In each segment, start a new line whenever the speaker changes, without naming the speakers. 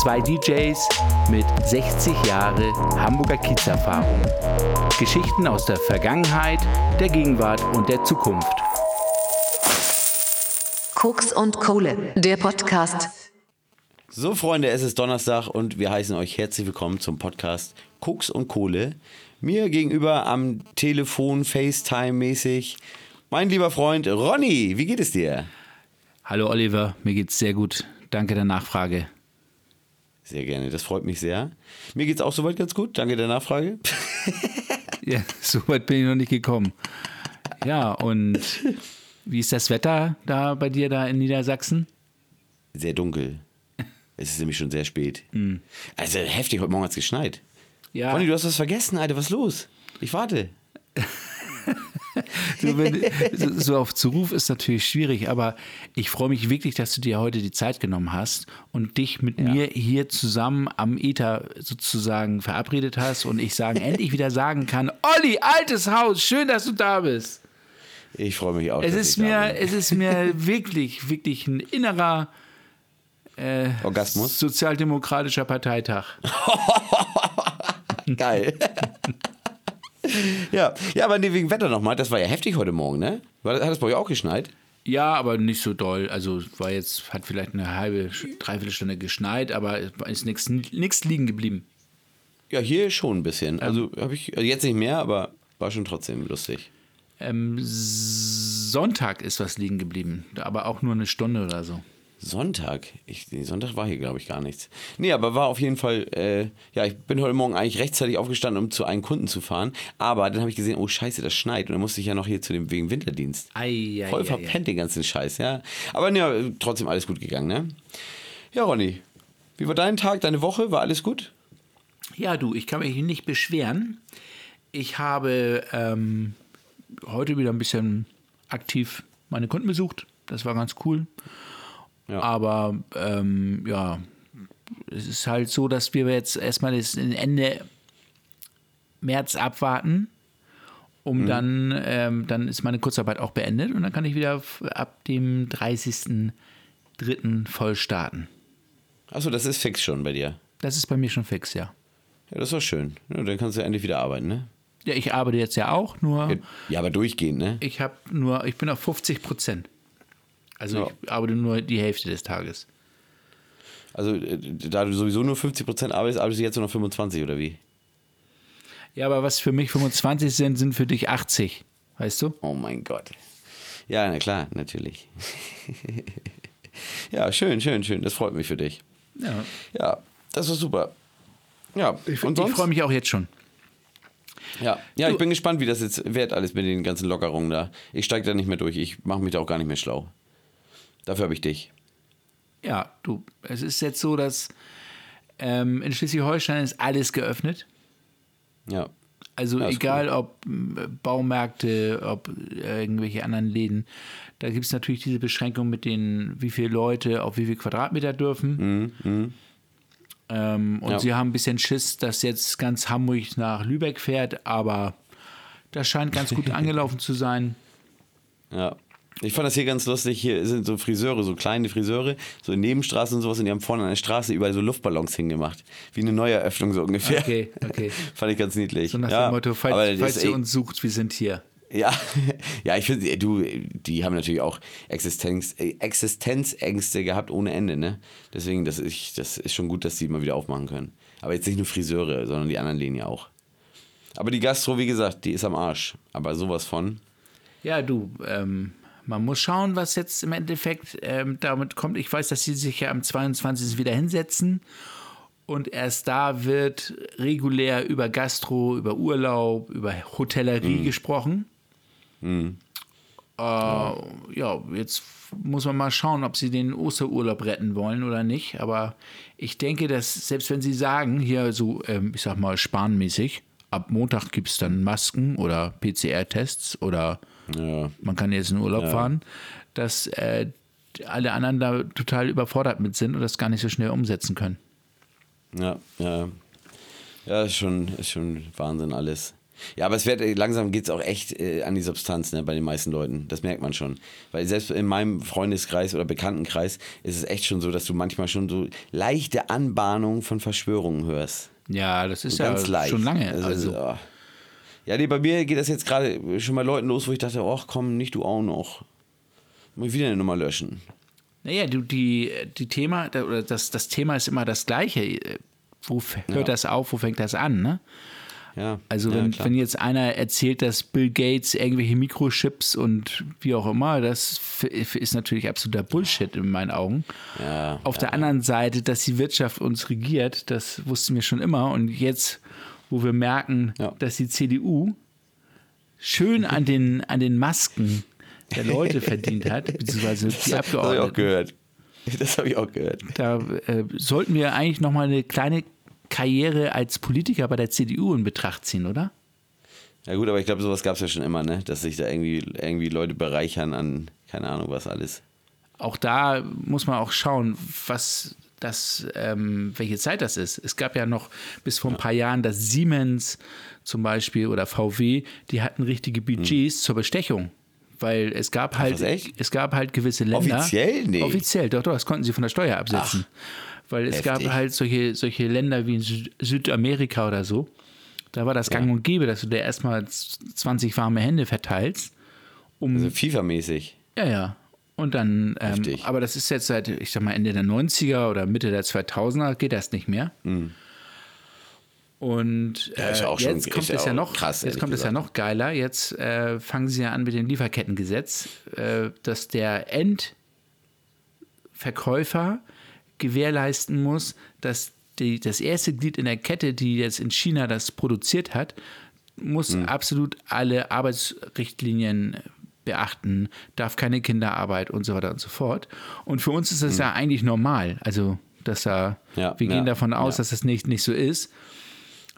Zwei DJs mit 60 Jahre Hamburger Kiezerfahrung. Geschichten aus der Vergangenheit, der Gegenwart und der Zukunft.
Koks und Kohle, der Podcast.
So, Freunde, es ist Donnerstag und wir heißen euch herzlich willkommen zum Podcast Koks und Kohle. Mir gegenüber am Telefon, FaceTime-mäßig, mein lieber Freund Ronny. Wie geht es dir?
Hallo Oliver, mir geht's sehr gut. Danke der Nachfrage.
Sehr gerne, das freut mich sehr. Mir geht's auch soweit ganz gut. Danke der Nachfrage.
ja, soweit bin ich noch nicht gekommen. Ja, und wie ist das Wetter da bei dir da in Niedersachsen?
Sehr dunkel. Es ist nämlich schon sehr spät. Mm. Also heftig, heute Morgen hat es geschneit. Ja. Ronny, du hast was vergessen, Alter, was ist los? Ich warte.
so, wenn, so auf Zuruf ist natürlich schwierig, aber ich freue mich wirklich, dass du dir heute die Zeit genommen hast und dich mit ja. mir hier zusammen am Ether sozusagen verabredet hast und ich sagen, endlich wieder sagen kann, Olli, altes Haus, schön, dass du da bist.
Ich freue mich auch.
Es ist, mir, es ist mir wirklich, wirklich ein innerer
äh, Orgasmus.
Sozialdemokratischer Parteitag.
Geil. ja, ja, aber nee, wegen Wetter nochmal, das war ja heftig heute Morgen, ne? Hat das bei euch auch geschneit?
Ja, aber nicht so doll. Also war jetzt, hat vielleicht eine halbe, dreiviertel Stunde geschneit, aber es ist nichts liegen geblieben.
Ja, hier schon ein bisschen. Also habe ich also jetzt nicht mehr, aber war schon trotzdem lustig.
Ähm, Sonntag ist was liegen geblieben, aber auch nur eine Stunde oder so.
Sonntag? Ich, nee, Sonntag war hier, glaube ich, gar nichts. Nee, aber war auf jeden Fall, äh, ja, ich bin heute Morgen eigentlich rechtzeitig aufgestanden, um zu einem Kunden zu fahren. Aber dann habe ich gesehen, oh Scheiße, das schneit. Und dann musste ich ja noch hier zu dem wegen Winterdienst.
Ei,
ei, Voll ei, verpennt den ganzen Scheiß, ja. Aber ja, trotzdem alles gut gegangen, ne? Ja, Ronny, wie war dein Tag, deine Woche? War alles gut?
Ja, du, ich kann mich nicht beschweren. Ich habe ähm, heute wieder ein bisschen aktiv meine Kunden besucht. Das war ganz cool. Ja. Aber ähm, ja, es ist halt so, dass wir jetzt erstmal das Ende März abwarten, um mhm. dann, ähm, dann ist meine Kurzarbeit auch beendet und dann kann ich wieder ab dem 30.03. voll starten.
Achso, das ist fix schon bei dir.
Das ist bei mir schon fix, ja.
Ja, das war schön. Ja, dann kannst du endlich wieder arbeiten, ne?
Ja, ich arbeite jetzt ja auch, nur.
Ja, aber durchgehend, ne?
Ich habe nur, ich bin auf 50 Prozent. Also ja. ich arbeite nur die Hälfte des Tages.
Also äh, da du sowieso nur 50 Prozent arbeitest, arbeitest du jetzt nur noch 25 oder wie?
Ja, aber was für mich 25 sind, sind für dich 80. Weißt du?
Oh mein Gott. Ja, na klar, natürlich. ja, schön, schön, schön. Das freut mich für dich.
Ja.
Ja, das war super. Ja,
ich, und ich freue mich auch jetzt schon.
Ja, ja du, ich bin gespannt, wie das jetzt wird, alles mit den ganzen Lockerungen da. Ich steige da nicht mehr durch. Ich mache mich da auch gar nicht mehr schlau. Dafür habe ich dich.
Ja, du, es ist jetzt so, dass ähm, in Schleswig-Holstein ist alles geöffnet.
Ja.
Also ja, egal cool. ob äh, Baumärkte, ob irgendwelche anderen Läden, da gibt es natürlich diese Beschränkung mit den, wie viele Leute auf wie viel Quadratmeter dürfen.
Mhm, mh.
ähm, und ja. sie haben ein bisschen Schiss, dass jetzt ganz Hamburg nach Lübeck fährt, aber das scheint ganz gut angelaufen zu sein.
Ja. Ich fand das hier ganz lustig. Hier sind so Friseure, so kleine Friseure, so in Nebenstraßen und sowas. Und die haben vorne an der Straße überall so Luftballons hingemacht. Wie eine Neueröffnung so ungefähr.
Okay, okay.
fand ich ganz niedlich.
So nach ja, dem Motto, falls, falls ihr uns sucht, wir sind hier.
Ja, ja, ich finde, du, die haben natürlich auch Existenz, Existenzängste gehabt ohne Ende, ne? Deswegen, das ist, das ist schon gut, dass die mal wieder aufmachen können. Aber jetzt nicht nur Friseure, sondern die anderen Linien auch. Aber die Gastro, wie gesagt, die ist am Arsch. Aber sowas von.
Ja, du, ähm, man muss schauen, was jetzt im Endeffekt ähm, damit kommt. Ich weiß, dass sie sich ja am 22. wieder hinsetzen und erst da wird regulär über Gastro, über Urlaub, über Hotellerie mhm. gesprochen.
Mhm.
Äh, ja. jetzt muss man mal schauen, ob sie den Osterurlaub retten wollen oder nicht. Aber ich denke, dass selbst wenn sie sagen, hier so, ähm, ich sag mal, spanmäßig, ab Montag gibt es dann Masken oder PCR-Tests oder ja. man kann jetzt in Urlaub ja. fahren, dass äh, alle anderen da total überfordert mit sind und das gar nicht so schnell umsetzen können.
Ja, ja. Ja, ist schon, ist schon Wahnsinn alles. Ja, aber es wird langsam geht es auch echt äh, an die Substanz ne, bei den meisten Leuten. Das merkt man schon. Weil selbst in meinem Freundeskreis oder Bekanntenkreis ist es echt schon so, dass du manchmal schon so leichte Anbahnungen von Verschwörungen hörst.
Ja, das ist
So
ja
ganz leicht.
schon lange.
Also,
Also,
oh. Ja, nee, bei mir geht das jetzt gerade schon bei Leuten los, wo ich dachte, ach komm, nicht du auch noch. Muss ich wieder eine Nummer löschen.
naja, du, die, die Thema, oder das, das Thema ist immer das gleiche. Wo hört
Ja.
das auf, wo fängt das an, ne?
Ja.
Also
ja,
wenn,
klar.
wenn jetzt einer erzählt, dass Bill Gates irgendwelche Mikrochips und wie auch immer, das ist natürlich absoluter Bullshit in meinen Augen.
Ja,
Auf der anderen Seite, dass die Wirtschaft uns regiert, das wussten wir schon immer. Und jetzt, wo wir merken,
Ja.
dass die CDU schön an den, an den Masken der Leute verdient hat, beziehungsweise die
das habe ich auch
Abgeordneten,
gehört. Das habe ich auch gehört.
da äh, sollten wir eigentlich nochmal eine kleine Karriere als Politiker bei der CDU in Betracht ziehen, oder?
Ja gut, aber ich glaube, sowas gab es ja schon immer, ne? Dass sich da irgendwie, irgendwie Leute bereichern an, keine Ahnung, was alles.
auch da muss man auch schauen, was das, ähm, welche Zeit das ist. Es gab ja noch bis vor ein paar Jahren das Siemens zum Beispiel oder VW, die hatten richtige Budgets zur Bestechung. Weil es gab halt, es gab halt gewisse Länder.
Offiziell? Nee.
Offiziell, doch, doch, das konnten sie von der Steuer absetzen. Weil es
heftig.
gab halt solche, solche Länder wie in Süd Südamerika oder so. Da war das gang und gäbe, dass du dir erstmal 20 warme Hände verteilst. Um,
Also FIFA-mäßig.
ja, ja. Und dann, ähm, aber das ist jetzt seit, ich sag mal, Ende der 90er oder Mitte der 2000er geht das nicht mehr. Und
Ja, ist
äh,
schon-
jetzt kommt
ist ja
es ja noch,
krass,
jetzt
ehrlich
kommt es ja noch geiler. Jetzt äh, fangen sie ja an mit dem Lieferkettengesetz, äh, dass der Endverkäufer gewährleisten muss, dass die, das erste Glied in der Kette, die jetzt in China das produziert hat, muss
Hm.
absolut alle Arbeitsrichtlinien beachten, darf keine Kinderarbeit und so weiter und so fort. Und für uns ist das ja eigentlich normal. Also, dass da.
Ja,
wir gehen
ja,
davon aus,
ja.
dass das nicht, nicht so ist.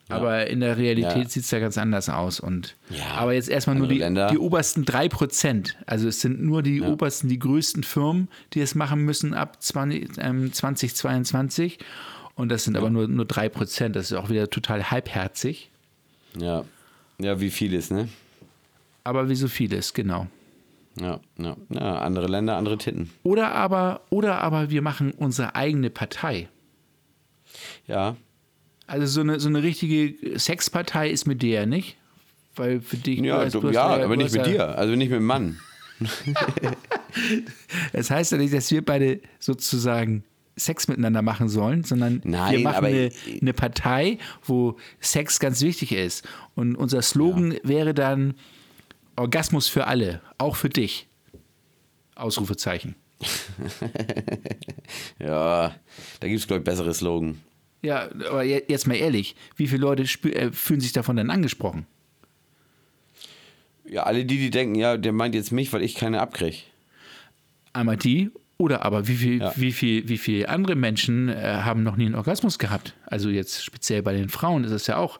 Aber in der Realität
Ja.
sieht es ja ganz anders aus. Und, aber jetzt erstmal nur die,
Länder.
die obersten 3 Prozent. Also es sind nur die obersten, die größten Firmen, die es machen müssen ab 20, ähm, 2022. Und das sind aber nur, nur 3 Prozent. Das ist auch wieder total halbherzig.
Ja. Ja, wie vieles, ne?
Aber wie so vieles, genau.
Ja, ja. ja, andere Länder, andere Titten.
Oder aber, oder aber wir machen unsere eigene Partei.
Ja.
Also so eine, so eine richtige Sexpartei ist mit dir ja nicht. Weil für dich.
Ja, du, ja aber nicht mit
ja-
dir. Also nicht mit dem Mann.
Das heißt ja nicht, dass wir beide sozusagen Sex miteinander machen sollen, sondern wir
Nein,
machen
aber-
eine, eine Partei, wo Sex ganz wichtig ist. Und unser Slogan wäre dann Orgasmus für alle, auch für dich. Ausrufezeichen.
Ja, da gibt es, glaube ich, bessere Slogan.
Ja, aber je- jetzt mal ehrlich, wie viele Leute äh, fühlen sich davon denn angesprochen?
Ja, alle die, die denken, ja, der meint jetzt mich, weil ich keine abkriege.
Einmal die oder aber wie viel,
Ja.
wie viel, wie viele andere Menschen äh, haben noch nie einen Orgasmus gehabt? Also jetzt speziell bei den Frauen ist es ja auch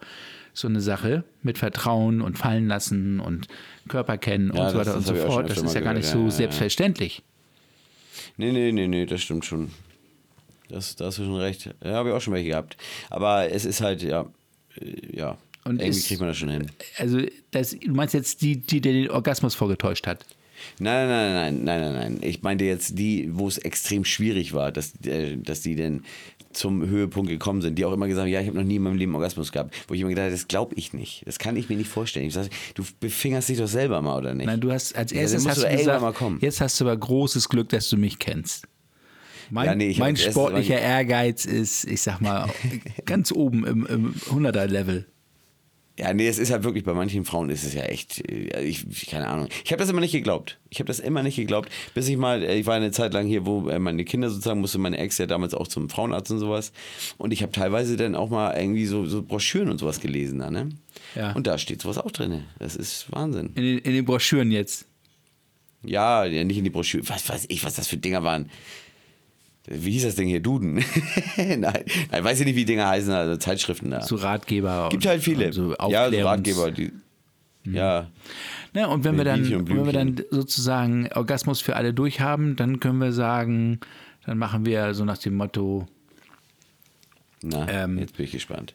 so eine Sache mit Vertrauen und fallen lassen und Körper kennen
Ja,
und so weiter und so fort. Das ist ja gar nicht
gehört,
so
ja,
selbstverständlich.
Nee, nee, nee, nee, das stimmt schon. Das, da hast du schon recht. Ja, habe ich auch schon welche gehabt. Aber es ist halt, ja, äh, ja.
Und
Irgendwie
ist-
kriegt man das schon hin.
Also das, du meinst jetzt die, die dir den Orgasmus vorgetäuscht hat?
Nein, nein, nein, nein, nein, nein. Ich meinte jetzt die, wo es extrem schwierig war, dass, äh, dass die denn zum Höhepunkt gekommen sind, die auch immer gesagt haben, ja, ich habe noch nie in meinem Leben Orgasmus gehabt. Wo ich immer gedacht habe, das glaube ich nicht. Das kann ich mir nicht vorstellen. Ich sage, du befingerst dich doch selber mal, oder nicht?
Nein, du hast als erstes
musst
hast
du
gesagt,
mal kommen.
jetzt hast du aber großes Glück, dass du mich kennst. Mein,
Ja, nee,
mein sportlicher Ehrgeiz ist, ich sag mal, ganz oben im, im 100er-Level.
Ja, nee, es ist halt wirklich, bei manchen Frauen ist es ja echt, äh, ich, keine Ahnung. Ich habe das immer nicht geglaubt. Ich habe das immer nicht geglaubt, bis ich mal, äh, ich war eine Zeit lang hier, wo äh, meine Kinder sozusagen, musste meine Ex ja damals auch zum Frauenarzt und sowas. Und ich habe teilweise dann auch mal irgendwie so, so Broschüren und sowas gelesen da, ne?
Ja.
Und da steht sowas auch drin. Das ist Wahnsinn.
In den, in den Broschüren jetzt.
Ja, ja, nicht in die Broschüre. Was weiß ich, was das für Dinger waren. Wie hieß das Ding hier? Duden? nein, nein, weiß ich nicht, wie Dinger heißen, also Zeitschriften da.
So Ratgeber.
Gibt halt viele.
So
ja, so Ratgeber. Die, Ja,
Ne, und wenn wir, dann, wenn wir dann sozusagen Orgasmus für alle durchhaben, dann können wir sagen, dann machen wir so nach dem Motto
na,
Ähm,
jetzt bin ich gespannt.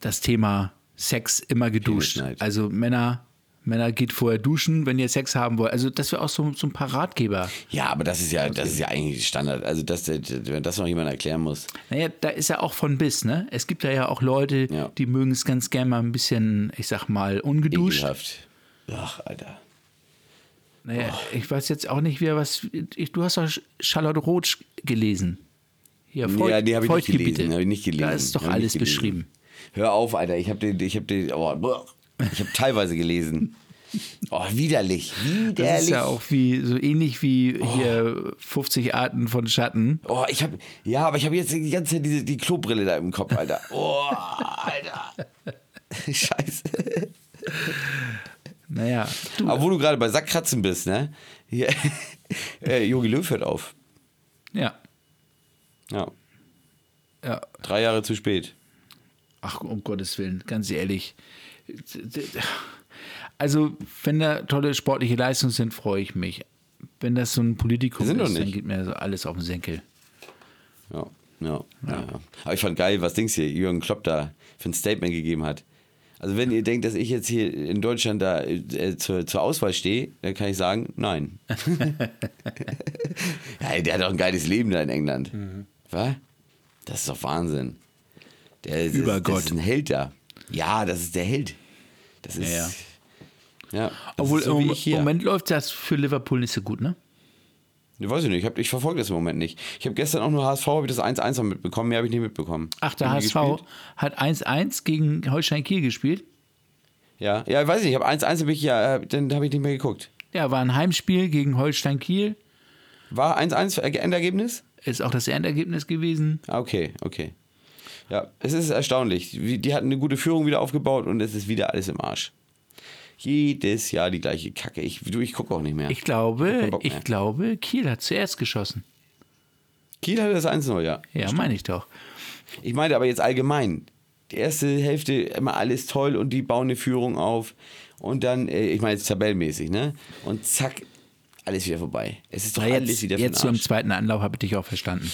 das Thema Sex immer geduscht. Also Männer, Männer geht vorher duschen, wenn ihr Sex haben wollt. Also das wäre auch so, so ein paar Ratgeber.
Ja, aber das ist ja, das ist ja eigentlich Standard. Also, dass, wenn das noch jemand erklären muss.
Naja, da ist ja auch von bis, ne? Es gibt da ja auch Leute,
Ja.
die mögen es ganz gerne mal ein bisschen, ich sag mal, ungeduscht.
Ekelhaft. Ach, Alter.
Naja, ich weiß jetzt auch nicht, wer was. Ich, du hast doch Charlotte Roth gelesen. Hier, Feut,
ja, die habe ich nicht
Feuchtgebiete.
gelesen. Hab ich nicht gelesen.
Da ist doch
Hab
alles beschrieben.
Hör auf, Alter. Ich habe den, ich habe den, oh. Ich habe teilweise gelesen. Oh, widerlich. Widerlich.
Das ist ja auch wie, so ähnlich wie hier 50 Arten von Schatten.
Oh, ich habe, ja, aber ich habe jetzt die ganze Zeit diese, die Klobrille da im Kopf, Alter. Oh, Alter. Scheiße.
Naja, du,
Aber wo du gerade bei Sackkratzen bist, ne? Hier, äh, Jogi Löw hört auf.
ja,
Ja,
ja.
drei Jahre zu spät.
Ach, um Gottes Willen, ganz ehrlich. Also, wenn da tolle sportliche Leistungen sind, freue ich mich. Wenn das so ein Politikum ist, dann geht mir so alles auf den Senkel.
Ja, ja, ja. ja. Aber ich fand geil, was Dings hier, Jürgen Klopp da für ein Statement gegeben hat. Also wenn ihr denkt, dass ich jetzt hier in Deutschland da äh, zur, zur Auswahl stehe, dann kann ich sagen, nein. ja, der hat doch ein geiles Leben da in England. Was? Das ist doch Wahnsinn. Der ist,
Über
das
Gott.
ist ein Held da. Ja, das ist der Held. Das ist.
Ja,
Ja.
ja.
das
Obwohl
ist so wie
im. Moment läuft das für Liverpool nicht so gut, ne?
Ich weiß ich nicht, ich, hab- ich verfolge das im Moment nicht. Ich habe gestern auch nur HSV, habe ich das 1-1 noch mitbekommen, mehr habe ich nicht mitbekommen.
Ach, der HSV
gespielt?
hat 1-1 gegen Holstein Kiel gespielt.
Ja, ja, weiß ich nicht, ich habe 1-1 habe ich ja, äh, dann habe ich nicht mehr geguckt.
Ja, war ein Heimspiel gegen Holstein Kiel.
War 1-1 Erge- Endergebnis?
Ist auch das Endergebnis gewesen.
Ah, okay, okay. Ja, es ist erstaunlich. Die hatten eine gute Führung wieder aufgebaut und es ist wieder alles im Arsch. Jedes Jahr die gleiche Kacke. Ich, du, ich gucke auch nicht mehr.
Ich glaube,
mehr.
ich glaube, Kiel hat zuerst geschossen.
Kiel hatte das 1-0, ja.
Ja, meine ich doch.
Ich meinte aber jetzt allgemein. Die erste Hälfte immer alles toll und die bauen eine Führung auf. Und dann, äh, ich meine jetzt tabellmäßig, ne? Und zack, alles wieder vorbei. Es ist doch
Na,
alles
jetzt
wieder für
jetzt so im zweiten Anlauf habe ich dich auch verstanden.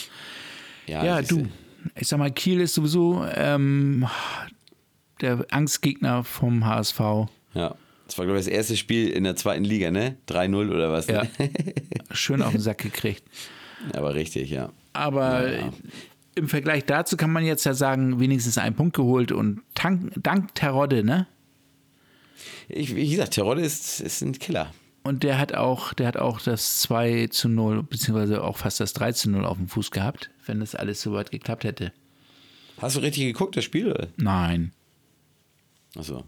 Ja,
siehste.
du. Ich sag mal, Kiel ist sowieso ähm, der Angstgegner vom HSV.
Ja. Das war, glaube ich, das erste Spiel in der zweiten Liga, ne? 3-0 oder was?
Ja.
Ne?
Schön auf den Sack gekriegt.
Aber richtig, ja.
Aber
Ja, ja.
im Vergleich dazu kann man jetzt ja sagen, wenigstens einen Punkt geholt und dank, dank Terodde, ne?
Ich, wie gesagt, Terodde ist, ist ein Killer.
Und der hat auch, der hat auch das 2 zu 0, beziehungsweise auch fast das 3 zu 0 auf dem Fuß gehabt, wenn das alles so weit geklappt hätte.
Hast du richtig geguckt, das Spiel?
Nein.
Achso,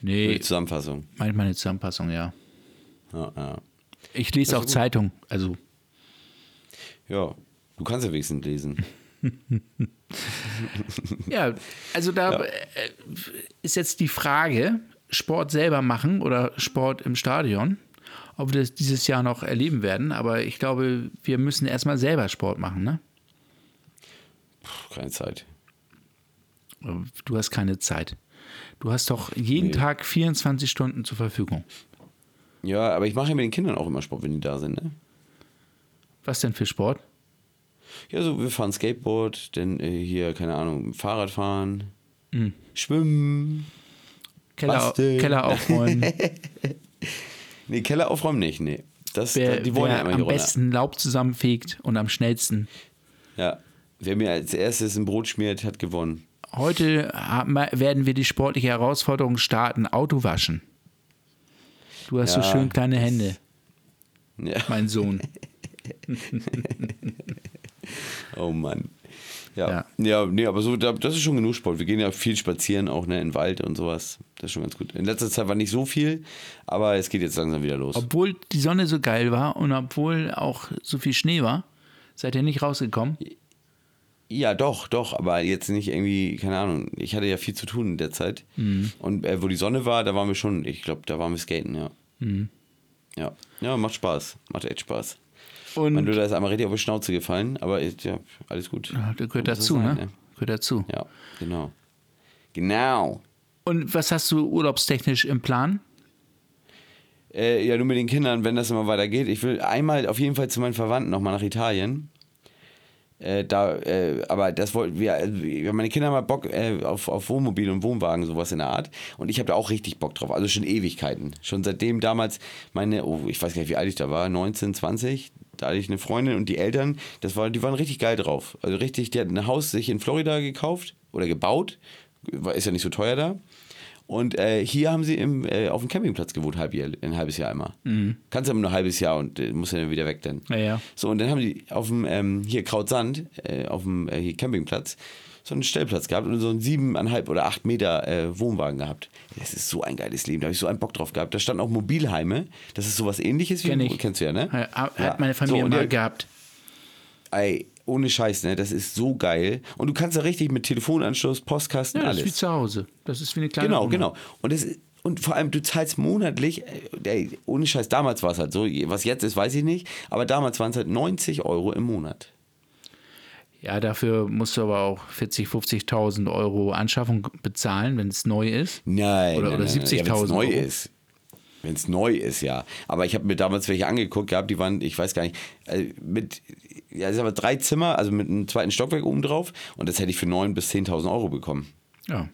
Nee,
die Zusammenfassung.
manchmal eine Zusammenfassung, ja.
Ja, ja.
Ich lese auch
gut.
Zeitung, also
ja, du kannst ja wenigstens lesen.
Ja, also da äh, ist jetzt die Frage, Sport selber machen oder Sport im Stadion, ob wir das dieses Jahr noch erleben werden. Aber ich glaube, wir müssen erstmal selber Sport machen, ne?
Puh, keine Zeit.
Du hast keine Zeit. Du hast doch jeden
Nee.
Tag 24 Stunden zur Verfügung.
Ja, aber ich mache ja mit den Kindern auch immer Sport, wenn die da sind, ne?
Was denn für Sport?
Ja, so wir fahren Skateboard, dann äh, hier, keine Ahnung, Fahrrad fahren, schwimmen.
Keller. Keller aufräumen.
Nee, Keller aufräumen nicht, nee. Das,
wer
die wollen ja immer
am
runter.
besten Laub zusammenfegt und am schnellsten.
Ja. Wer mir als erstes ein Brot schmiert, hat gewonnen.
Heute wir- werden wir die sportliche Herausforderung starten, Auto waschen. Du hast so
Ja,
schön kleine Hände,
Ja.
mein Sohn.
Oh Mann. Ja.
Ja.
ja. nee, aber so, da- das ist schon genug Sport. Wir gehen ja viel spazieren, auch ne, in Wald und sowas. Das ist schon ganz gut. In letzter Zeit war nicht so viel, aber es geht jetzt langsam wieder los.
Obwohl die Sonne so geil war und obwohl auch so viel Schnee war, seid ihr nicht rausgekommen.
Ja, doch, doch, aber jetzt nicht irgendwie, keine Ahnung. Ich hatte ja viel zu tun in der Zeit.
Mhm.
Und äh, wo die Sonne war, da waren wir schon, ich glaube, da waren wir skaten, ja.
Mhm.
Ja. Ja, macht Spaß. Macht echt Spaß.
Und
Mein Luder ist einmal richtig auf die Schnauze gefallen, aber ja, alles gut.
Ja, das gehört dazu,
so
ne?
sein,
Gehört dazu.
Ja, genau. Genau.
Und was hast du urlaubstechnisch im Plan?
Äh, ja, nur mit den Kindern, wenn das immer weitergeht. Ich will einmal auf jeden Fall zu meinen Verwandten nochmal nach Italien. Äh, da, äh, aber das wollten wir, also, meine Kinder haben Bock äh, auf, auf Wohnmobil und Wohnwagen, sowas in der Art. Und ich habe da auch richtig Bock drauf. Also schon Ewigkeiten. Schon seitdem damals meine, oh, ich weiß gar nicht, wie alt ich da war, 19, 20, da hatte ich eine Freundin und die Eltern, das war, die waren richtig geil drauf. Also richtig, die hatten ein Haus sich in Florida gekauft oder gebaut. Ist ja nicht so teuer da. Und äh, hier haben sie im, äh, auf dem Campingplatz gewohnt, halb, ein halbes Jahr immer. Mhm. Kannst aber nur ein halbes Jahr und äh, musst dann wieder weg dann.
Ja, ja.
So, und dann haben die auf dem, ähm, hier Krautsand, äh, auf dem äh, Campingplatz, so einen Stellplatz gehabt und so einen siebeneinhalb oder acht Meter äh, Wohnwagen gehabt. Das ist so ein geiles Leben, da habe ich so einen Bock drauf gehabt. Da standen auch Mobilheime, das ist sowas ähnliches wie,
Kenn ich.
kennst du ja, ne?
Hat ja. meine Familie so, mal gehabt.
Ey, ohne Scheiß, ne? Das ist so geil. Und du kannst da richtig mit Telefonanschluss, Postkasten,
ja,
alles.
Das ist wie zu Hause. Das ist wie eine kleine
Genau,
Wohnung.
genau. Und das und vor allem, du zahlst monatlich, äh, ey, ohne Scheiß, damals war es halt so, was jetzt ist, weiß ich nicht, aber damals waren es halt 90 Euro im Monat.
Ja, dafür musst du aber auch 40, 50.000 Euro Anschaffung bezahlen, wenn es neu ist.
Nein,
oder,
nein,
oder 70.000
ja, neu
Euro.
ist. Wenn es neu ist, ja. Aber ich habe mir damals welche angeguckt gehabt, die waren, ich weiß gar nicht, äh, mit, ja, ist aber drei Zimmer, also mit einem zweiten Stockwerk oben drauf und das hätte ich für 9.000 bis 10.000 Euro bekommen.
Ja.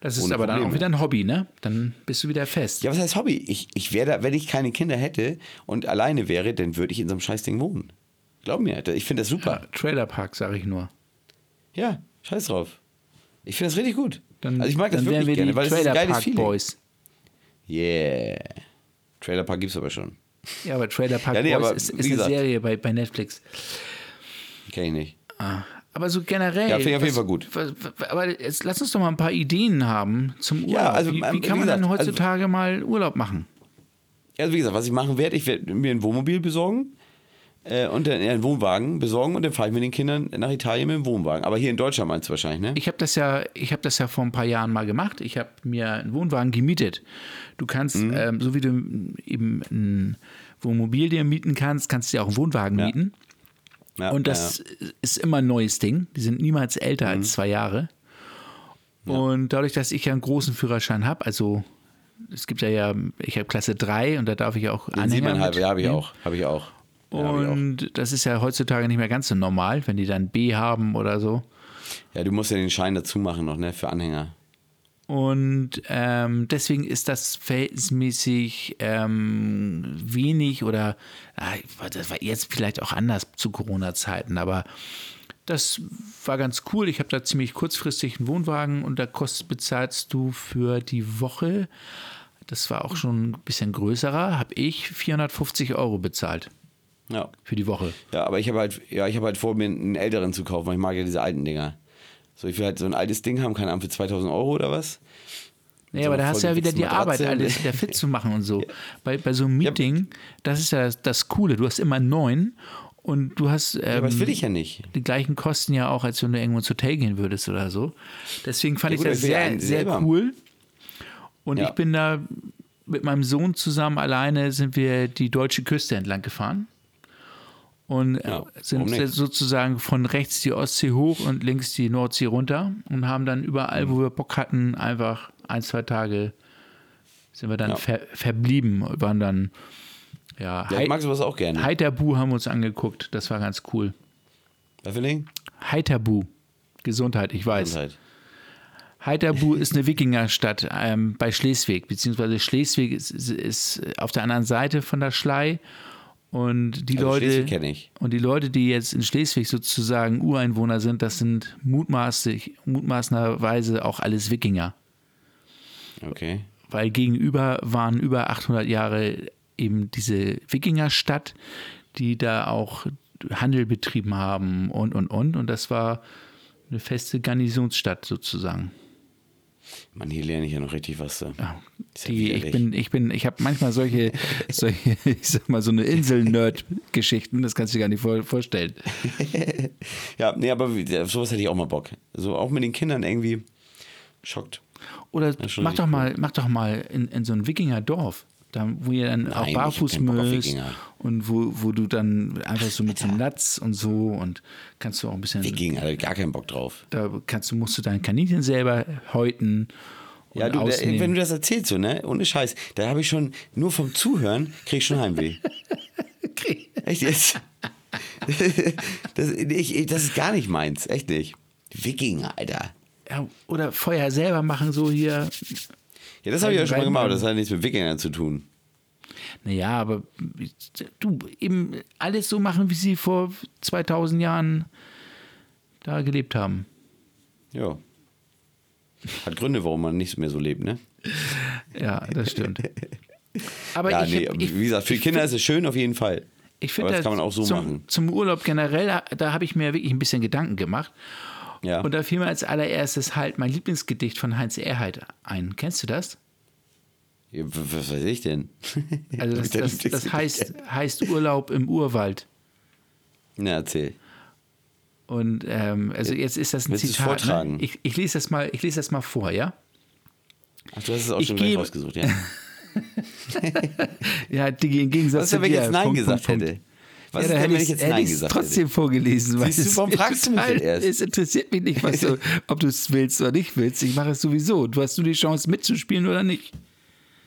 Das ist
Ohne
aber dann auch
Probleme.
wieder ein Hobby, ne? Dann bist du wieder fest.
Ja, was heißt Hobby? Ich, ich wäre, wenn ich keine Kinder hätte und alleine wäre, dann würde ich in so einem Scheißding wohnen. Glaub mir, ich finde das super.
Ja, Trailerpark, sage ich nur.
Ja, scheiß drauf. Ich finde das richtig gut.
Dann,
also ich mag das wirklich
wir
gerne,
die
weil es ist ein
Trailerpark. Boys.
Yeah. Trailer Park gibt's aber schon.
Ja, aber Trailerpark
Ja, nee,
Boys
aber
ist, ist eine Serie bei, bei Netflix.
Kenn ich nicht.
Ah, Aber so generell.
Ja, finde ich auf jeden Fall gut.
Was, was, aber jetzt lass uns doch mal ein paar Ideen haben zum Urlaub.
Ja, also,
wie, wie
ähm,
kann
wie
man denn
also-
heutzutage mal Urlaub machen?
Also wie gesagt, was ich machen werde, ich werde mir ein Wohnmobil besorgen äh, und dann einen Wohnwagen besorgen und dann fahre ich mit den Kindern nach Italien mit dem Wohnwagen. Aber hier in Deutschland meinst du wahrscheinlich, ne?
Ich habe das ja, ich habe das ja vor ein paar Jahren mal gemacht. Ich habe mir einen Wohnwagen gemietet. Du kannst,
Mhm.
ähm, so wie du eben ein Wohnmobil dir mieten kannst, kannst du dir auch einen Wohnwagen
Ja.
mieten.
Ja,
Und das ist immer ein neues Ding. Die sind niemals älter
Mhm.
als zwei Jahre. Und dadurch, dass ich ja einen großen Führerschein habe, also es gibt ja ja, ich habe Klasse 3 und da darf ich auch
ja,
Anhänger
siebeneinhalb, ja, habe ich auch. Habe ich auch. Ja.
Und das ist ja heutzutage nicht mehr ganz so normal, wenn die dann B haben oder so.
Ja, du musst ja den Schein dazu machen noch, ne, für Anhänger.
Und ähm, deswegen ist das verhältnismäßig ähm, wenig oder ah, das war jetzt vielleicht auch anders zu Corona-Zeiten, aber das war ganz cool. Ich habe da ziemlich kurzfristig einen Wohnwagen und da kostet, bezahlst du für die Woche, das war auch schon ein bisschen größerer, habe ich 450 Euro bezahlt
Ja.
für die Woche.
Ja, aber ich habe halt, ja, ich habe halt vor, mir einen älteren zu kaufen, weil ich mag ja diese alten Dinger. So, ich will halt so ein altes Ding haben, keine Ahnung, für 2000 Euro oder was.
Nee,
so
aber da hast du ja wieder die Arbeit, alles wieder fit zu machen und so. Bei, bei so einem Meeting, das ist ja das, das Coole, du hast immer neun und du hast ähm,
Aber das will ich ja nicht.
die gleichen Kosten ja auch, als wenn du irgendwo ins Hotel gehen würdest oder so. Deswegen fand
Ja,
ich
gut,
das
ich ja
sehr,
einen
sehr cool. Und
Ja.
ich bin da mit meinem Sohn zusammen alleine sind wir die deutsche Küste entlang gefahren. Und äh,
Ja,
sind sozusagen von rechts die Ostsee hoch und links die Nordsee runter und haben dann überall,
Mhm.
wo wir Bock hatten, einfach ein, zwei Tage sind wir dann
Ja.
ver verblieben. Waren dann, ja,
Ja, ich mag sowas auch gerne.
Heiterbu haben wir uns angeguckt. Das war ganz cool.
Was?
Heiterbu. Gesundheit, ich weiß.
Gesundheit.
Heiterbu ist eine Wikingerstadt ähm, bei Schleswig, beziehungsweise Schleswig ist, ist, ist auf der anderen Seite von der Schlei. Und die
Also
Leute, und die Leute, die jetzt in Schleswig sozusagen Ureinwohner sind, das sind mutmaßlich, mutmaßenderweise auch alles Wikinger.
Okay.
Weil gegenüber waren über 800 Jahre eben diese Wikingerstadt, die da auch Handel betrieben haben und, und, und. Und das war eine feste Garnisonsstadt sozusagen.
Mann, hier lerne ich ja noch richtig was.
Ja die, ich bin, ich bin, ich habe manchmal solche, solche, ich sag mal, so eine Insel-Nerd-Geschichten, das kannst du dir gar nicht vor, vorstellen.
Ja, nee, aber auf sowas hätte ich auch mal Bock. So auch mit den Kindern irgendwie schockt.
Oder mach doch mal, mach doch mal in, in so ein Wikingerdorf. Da, wo ihr dann auch
ich hab
barfuß müsst und wo, wo du dann einfach so mit einem Latz und so und kannst du auch ein bisschen,
Wikinger, da gar keinen Bock drauf.
da kannst du, musst du dein Kaninchen selber häuten und
Ja, du, da, wenn du das erzählst, so, ne? Ohne Scheiß, da habe ich schon, nur vom Zuhören, krieg ich schon Heimweh. Echt jetzt? das, ich, das ist gar nicht meins, echt nicht. Wikinger, Alter.
Ja, oder Feuer selber machen, so hier.
Ja, das habe ich ja schon mal gemacht, das hat nichts mit Wikingern zu tun.
Naja, aber du, eben alles so machen, wie sie vor 2000 Jahren da gelebt haben.
Ja. Hat Gründe, warum man nicht mehr so lebt, ne?
Ja, das stimmt. Aber
ja,
ich,
nee,
ich,
wie gesagt, für Kinder ist es schön auf jeden Fall.
Ich finde,
das kann man auch so
zum,
machen.
Zum Urlaub generell, da habe ich mir wirklich ein bisschen Gedanken gemacht.
Ja.
Und da fiel mir als allererstes halt mein Lieblingsgedicht von Heinz Erhardt ein. Kennst du das?
Ja, was weiß ich denn?
Also das, das, das heißt, heißt Urlaub im Urwald.
Na, erzähl.
Und ähm, also jetzt ist das ein
Willst
Zitat.
vortragen?
Ne? Ich, ich, lese das mal, ich lese das mal vor, ja?
Ach, du hast es auch
Ich
schon gleich
gebe-
rausgesucht, ja?
Ja, Digi, im Gegensatz
Was
zu
wenn ich jetzt Nein
Punkt,
gesagt
Punkt,
hätte?
Punkt.
Was
ja,
ist denn,
hätte
wenn ich jetzt
hätte
Nein gesagt
trotzdem vorgelesen. Weil
Siehst du,
es
warum fragst du mich denn erst?
Es interessiert mich nicht, was du, ob du es willst oder nicht willst. Ich mache es sowieso. Du hast nur die Chance mitzuspielen oder nicht.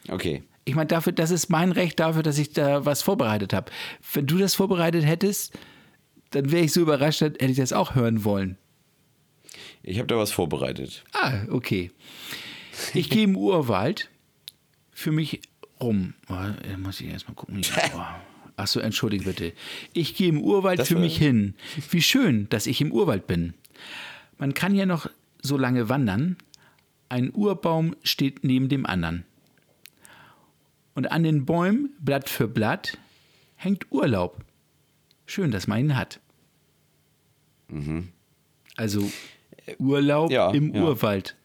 hätte? Okay.
Ich meine, dafür, das ist mein Recht dafür, dass ich da was vorbereitet habe. Wenn du das vorbereitet hättest, dann wäre ich so überrascht, hätte ich das auch hören wollen.
Ich habe da was vorbereitet.
Ah, okay. Ich gehe im Urwald für mich rum. Oh, muss ich erstmal gucken. Oh. Achso, entschuldige bitte. Ich gehe im Urwald
Das
für mich hin. Wie schön, dass ich im Urwald bin. Man kann ja noch so lange wandern. Ein Urbaum steht neben dem anderen. Und an den Bäumen, Blatt für Blatt, hängt Urlaub. Schön, dass man ihn hat. Also Urlaub
Mhm. Ja,
im
ja.
Urwald.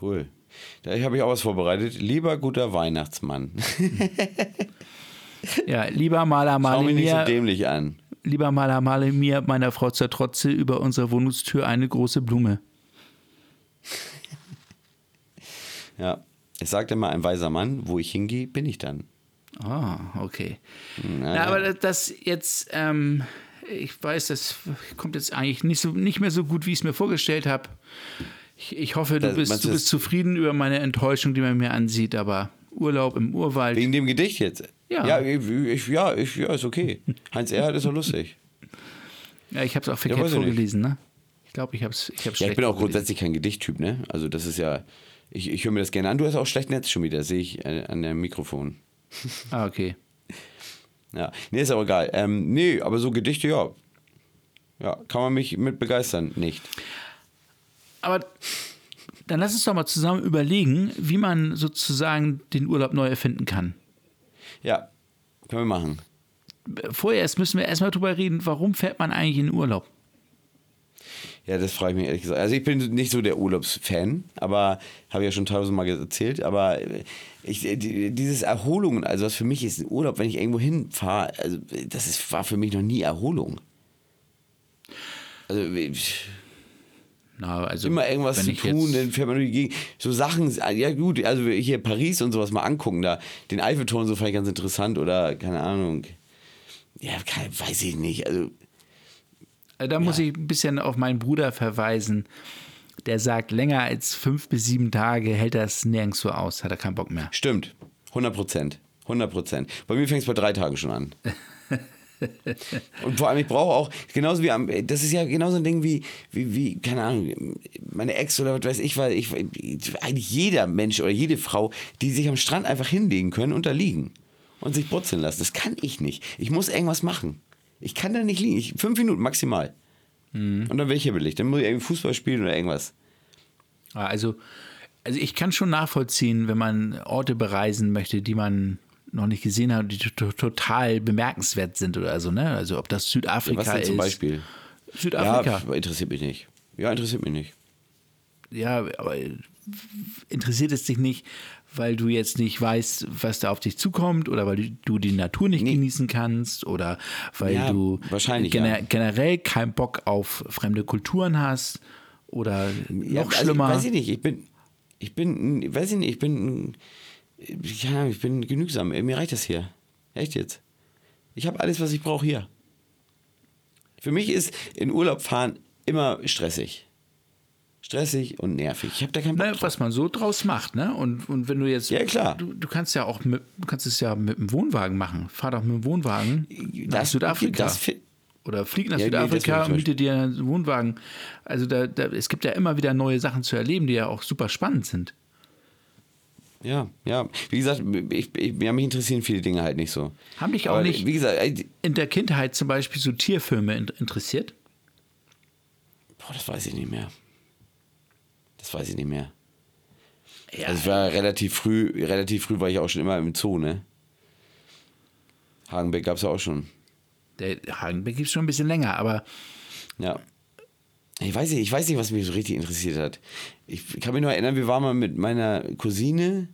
Cool. Da habe ich auch was vorbereitet. Lieber guter Weihnachtsmann.
Ja, lieber Maler,
Schau
male
mich nicht so
mir,
dämlich an.
lieber Maler, male mir meiner Frau zur Trotze über unsere Wohnungstür eine große Blume.
Ja. Es sagt immer ein weiser Mann, wo ich hingehe, bin ich dann.
Ah, okay.
Na,
Na, aber das- jetzt, ähm, ich weiß, das kommt jetzt eigentlich nicht, so, nicht mehr so gut, wie ich es mir vorgestellt habe. Ich, ich hoffe, du
Das-
bist, du bist zufrieden über meine Enttäuschung, die man mir ansieht, aber Urlaub im Urwald.
Wegen dem Gedicht jetzt?
Ja.
Ja, ich, ja, ich, ja ist okay. Heinz Erhardt ist doch lustig.
Ja, ich habe es auch verkehrt
nicht.
vorgelesen, ne? Ich glaube, ich habe es ich hab's
Ja, ich bin auch grundsätzlich kein Gedichttyp, ne? Also das ist ja, ich, ich höre mir das gerne an. Du hast auch schlecht Netz schon wieder, sehe ich äh, an dem Mikrofon.
Ah, okay.
Ja, nee, ist aber egal. Ähm, nee, aber so Gedichte, ja. Ja, kann man mich mit begeistern, nicht.
Aber dann lass uns doch mal zusammen überlegen, wie man sozusagen den Urlaub neu erfinden kann.
Ja, können wir machen.
Vorerst müssen wir erstmal drüber reden, warum fährt man eigentlich in Urlaub?
Ja, das frage ich mich ehrlich gesagt. Also ich bin nicht so der Urlaubsfan, aber habe ja schon tausendmal erzählt, aber ich, die- dieses Erholung, also was für mich ist ein Urlaub, wenn ich irgendwo hinfahre, also das ist, war für mich noch nie Erholung. Also ich-
Na, also
immer irgendwas zu tun, dann fährt man durch die Gegend. So Sachen, ja gut, also hier Paris und sowas mal angucken, da den Eiffelturm so fand ich ganz interessant oder keine Ahnung. Ja, kein, weiß ich nicht. Also
Also da muss ich ein bisschen auf meinen Bruder verweisen. Der sagt, länger als fünf bis sieben Tage hält das nirgendwo aus, hat er keinen Bock mehr.
Stimmt. 100 Prozent. 100 Prozent. Bei mir fängt es bei drei Tagen schon an. Und vor allem, ich brauche auch, genauso wie am, das ist ja genauso ein Ding wie, wie, wie, keine Ahnung, meine Ex oder was weiß ich, weil ich, eigentlich jeder Mensch oder jede Frau, die sich am Strand einfach hinlegen können und da liegen und sich brutzeln lassen. Das kann ich nicht. Ich muss irgendwas machen. Ich kann da nicht liegen. Ich, fünf Minuten maximal. Und dann werde ich hibbelig. Dann muss ich irgendwie Fußball spielen oder irgendwas.
Ah, Also, also ich kann schon nachvollziehen, wenn man Orte bereisen möchte, die man noch nicht gesehen hat, die to- total bemerkenswert sind oder so, ne? Also ob das Südafrika
Was denn zum
ist.
Beispiel?
Südafrika.
Ja, interessiert mich nicht. Ja, interessiert mich nicht.
Ja, aber interessiert es dich nicht, weil du jetzt nicht weißt, was da auf dich zukommt oder weil du die Natur nicht
Nee.
genießen kannst oder weil
Ja,
du gener
ja.
generell keinen Bock auf fremde Kulturen hast oder
Ja,
noch
also,
schlimmer.
Weiß ich nicht, ich bin, ich bin, weiß ich nicht, ich bin, ja, ich bin genügsam. Mir reicht das hier. Echt jetzt. Ich habe alles, was ich brauche hier. Für mich ist in Urlaub fahren immer stressig. Stressig und nervig. Ich habe da keinen Bock drauf.
was man so draus macht, ne? Und, und wenn du jetzt.
Ja, klar.
Du, du kannst ja auch mit, du kannst es ja mit dem Wohnwagen machen. Fahr doch mit dem Wohnwagen nach Südafrika.
Das,
Oder flieg nach
Ja,
Südafrika und miete dir einen Wohnwagen. Also da, da, es gibt ja immer wieder neue Sachen zu erleben, die ja auch super spannend sind.
Ja, ja. Wie gesagt, ich, ich, ja, mich interessieren viele Dinge halt nicht so.
Haben dich auch
Aber
nicht
Wie gesagt, ey,
in der Kindheit zum Beispiel so Tierfilme in- interessiert?
boah, das weiß ich nicht mehr. Das weiß ich nicht mehr.
Ja,
Also ich war relativ früh, relativ früh war ich auch schon immer im Zoo, ne? Hagenbeck gab es ja auch schon.
der Hagenbeck gibt es schon ein bisschen länger, aber
Ja. Ich weiß nicht, ich weiß nicht, was mich so richtig interessiert hat. Ich kann mich noch erinnern, wir waren mal mit meiner Cousine,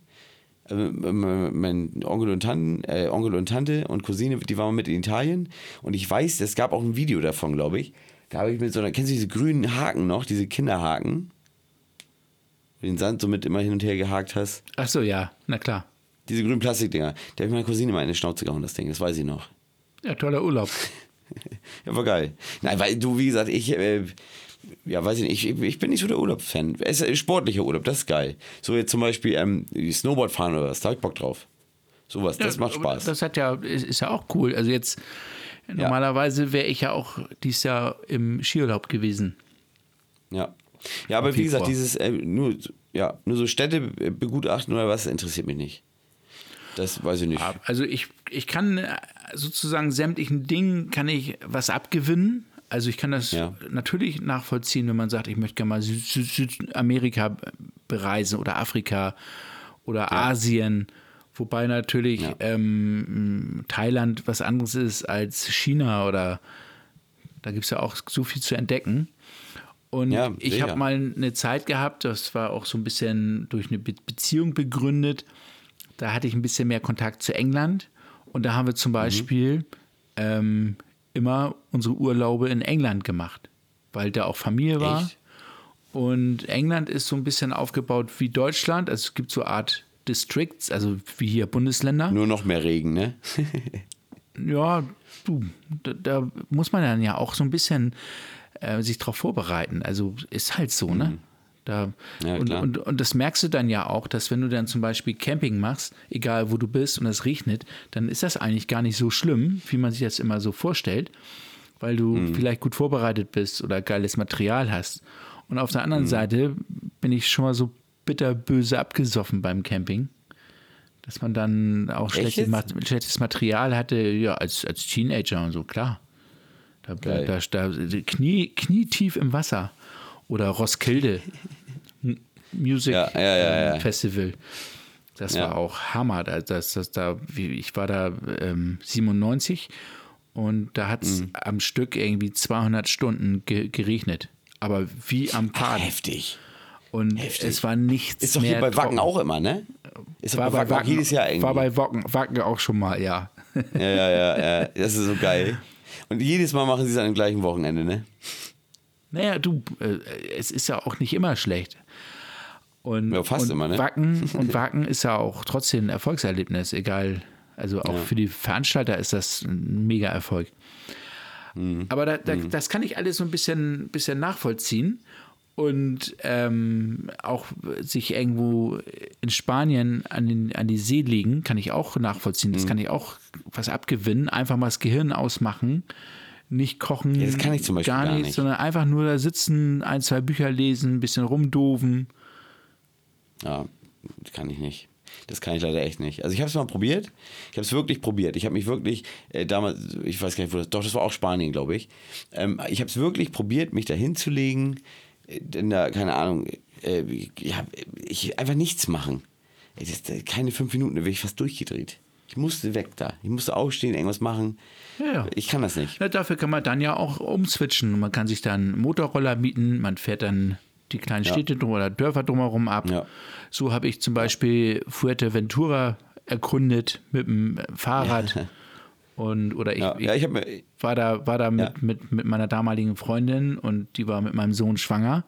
äh, mein Onkel und, Tanten, äh, Onkel und Tante und Cousine, die waren mal mit in Italien. Und ich weiß, es gab auch ein Video davon, glaube ich. Da habe ich mit so einer, kennst du diese grünen Haken noch, diese Kinderhaken? Den Sand so mit immer hin und her gehakt hast.
ach so, ja, na klar.
Diese grünen Plastikdinger. Da habe ich meiner Cousine mal in die Schnauze gehauen, das Ding, das weiß ich noch.
Ja, toller Urlaub.
Ja, war geil. Nein, weil du, wie gesagt, ich, äh, ja, weiß ich nicht, ich, ich bin nicht so der Urlaubsfan. Es ist sportlicher Urlaub, das ist geil. So jetzt zum Beispiel ähm, Snowboard fahren oder was, da Bock drauf. Sowas, das
Ja,
macht Spaß.
Das hat ja, ist, ja auch cool. Also jetzt, normalerweise wäre ich ja auch dieses Jahr im Skiurlaub gewesen.
ja. Ja, aber wie gesagt,
Februar.
dieses, äh, nur, ja, nur so Städte begutachten oder was, interessiert mich nicht. Das weiß ich nicht.
Also ich, ich kann äh, sozusagen sämtlichen Dingen kann ich was abgewinnen. Also ich kann das
Ja.
natürlich nachvollziehen, wenn man sagt, ich möchte gerne mal Sü Sü Südamerika bereisen oder Afrika oder Asien. Wobei natürlich
Ja.
ähm, Thailand was anderes ist als China oder da gibt es ja auch so viel zu entdecken. Und
Ja,
ich habe mal eine Zeit gehabt, das war auch so ein bisschen durch eine Be Beziehung begründet. Da hatte ich ein bisschen mehr Kontakt zu England. Und da haben wir
Mhm.
zum Beispiel ähm, immer unsere Urlaube in England gemacht, weil da auch Familie war.
Echt?
Und England ist so ein bisschen aufgebaut wie Deutschland. Also es gibt so eine Art Districts, also wie hier Bundesländer.
Nur noch mehr Regen, ne?
Ja, du, da, da muss man dann ja auch so ein bisschen äh, sich darauf vorbereiten. Also ist halt so, ne? Da.
Ja,
und, und, und das merkst du dann ja auch, dass wenn du dann zum Beispiel Camping machst, egal wo du bist und es regnet, dann ist das eigentlich gar nicht so schlimm, wie man sich das immer so vorstellt, weil du
Mhm.
vielleicht gut vorbereitet bist oder geiles Material hast. Und auf der anderen
Mhm.
Seite bin ich schon mal so bitterböse abgesoffen beim Camping. Dass man dann auch
Echt
schlechtes? Ma schlechtes Material hatte, ja, als, als Teenager und so, klar. Da, da, da Knie, knietief im Wasser. Oder Roskilde Music
Ja, ja,
Festival. Das war auch Hammer. Da- Das, das, da, ich war da ähm, 97 und da hat es
Mhm.
am Stück irgendwie 200 Stunden ge geregnet. Aber wie am Tag.
Heftig.
Und
heftig.
es war nichts
Ist doch hier bei Wacken
trocken.
auch immer, ne? Ist
War
bei Wacken, auch
Wacken,
jedes Jahr irgendwie.
war bei Wacken, Wacken auch schon mal, ja.
ja, ja, ja, ja. Das ist so geil. Und jedes Mal machen sie es an dem gleichen Wochenende, ne?
Naja, du, äh, es ist ja auch nicht immer schlecht. Und,
Ja, fast
und
immer, ne?
Wacken, und Wacken ist ja auch trotzdem ein Erfolgserlebnis, egal. Also auch für die Veranstalter ist das ein mega Erfolg.
Mhm.
Aber da, da, das kann ich alles so ein bisschen, bisschen nachvollziehen. Und ähm, auch sich irgendwo in Spanien an, den, an die See legen, kann ich auch nachvollziehen.
Mhm.
Das kann ich auch was abgewinnen. Einfach mal das Gehirn ausmachen, nicht kochen,
Ja, das kann ich zum Beispiel
gar
gar
nichts,
nicht.
sondern einfach nur da sitzen, ein, zwei Bücher lesen, ein bisschen rumdoven.
Ja, das kann ich nicht. Das kann ich leider echt nicht. Also ich habe es mal probiert. Ich habe es wirklich probiert. Ich habe mich wirklich äh, damals, ich weiß gar nicht, wo das, doch, das war auch Spanien, glaube ich. Ähm, ich habe es wirklich probiert, mich da hinzulegen, äh, in der, keine Ahnung, äh, ja, ich einfach nichts machen. Das, keine fünf Minuten, da wäre ich fast durchgedreht. Ich musste weg da. Ich musste aufstehen, irgendwas machen.
Ja, ja.
Ich kann das nicht.
Ja, dafür kann man dann ja auch umswitchen. Man kann sich dann Motorroller mieten, man fährt dann die kleinen. Städte drum oder Dörfer drumherum ab. So habe ich zum Beispiel Fuerteventura erkundet mit dem Fahrrad. Und, oder ich, ich
ich mir.
war da, war da mit, mit, mit meiner damaligen Freundin und die war mit meinem Sohn schwanger.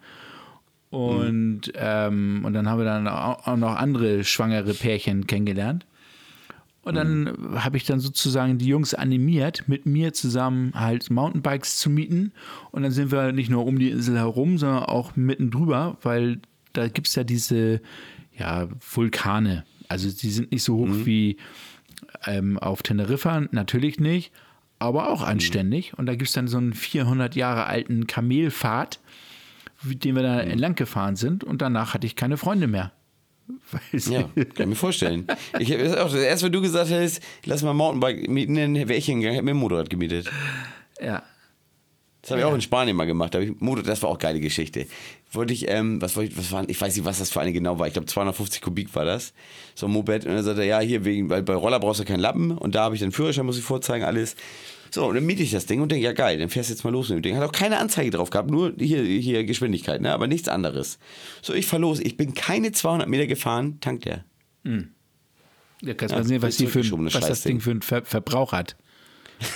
Und, ähm, und dann haben wir dann auch noch andere schwangere Pärchen kennengelernt. Und dann habe ich dann sozusagen die Jungs animiert, mit mir zusammen halt Mountainbikes zu mieten. Und dann sind wir nicht nur um die Insel herum, sondern auch mitten drüber, weil da gibt es ja diese ja, Vulkane. Also die sind nicht so hoch wie ähm, auf Teneriffa, natürlich nicht. aber auch anständig. Und da gibt es dann so einen 400 Jahre alten Kamelpfad, den wir da entlang gefahren sind. Und danach hatte ich keine Freunde mehr.
Ja, kann ich mir vorstellen. Ich hab, auch, erst wenn du gesagt hast, lass mal Mountainbike mieten, dann wäre ich hingegangen, hätte mir ein Motorrad gemietet.
ja.
Das habe ich auch in Spanien mal gemacht. Da ich, Motor, das war auch eine geile Geschichte. Wollte ich, ähm, was wollte ich, was war, ich weiß nicht, was das für eine genau war. Ich glaube, 250 Kubik war das. So ein Moped. Und dann sagte er, ja, hier, wegen, weil bei Roller brauchst du keinen Lappen. Und da habe ich den Führerschein, muss ich vorzeigen, alles. So, und dann miete ich das Ding und denke, ja geil, dann fährst du jetzt mal los mit dem Ding. Hat auch keine Anzeige drauf gehabt, nur hier, hier Geschwindigkeit, ne? aber nichts anderes. So, ich fahr los. Ich bin keine 200 Meter gefahren, tankt der.
Da kannst du
Ja,
mal sehen, was, die für,
das
was das. Ding für einen Ver Verbrauch hat.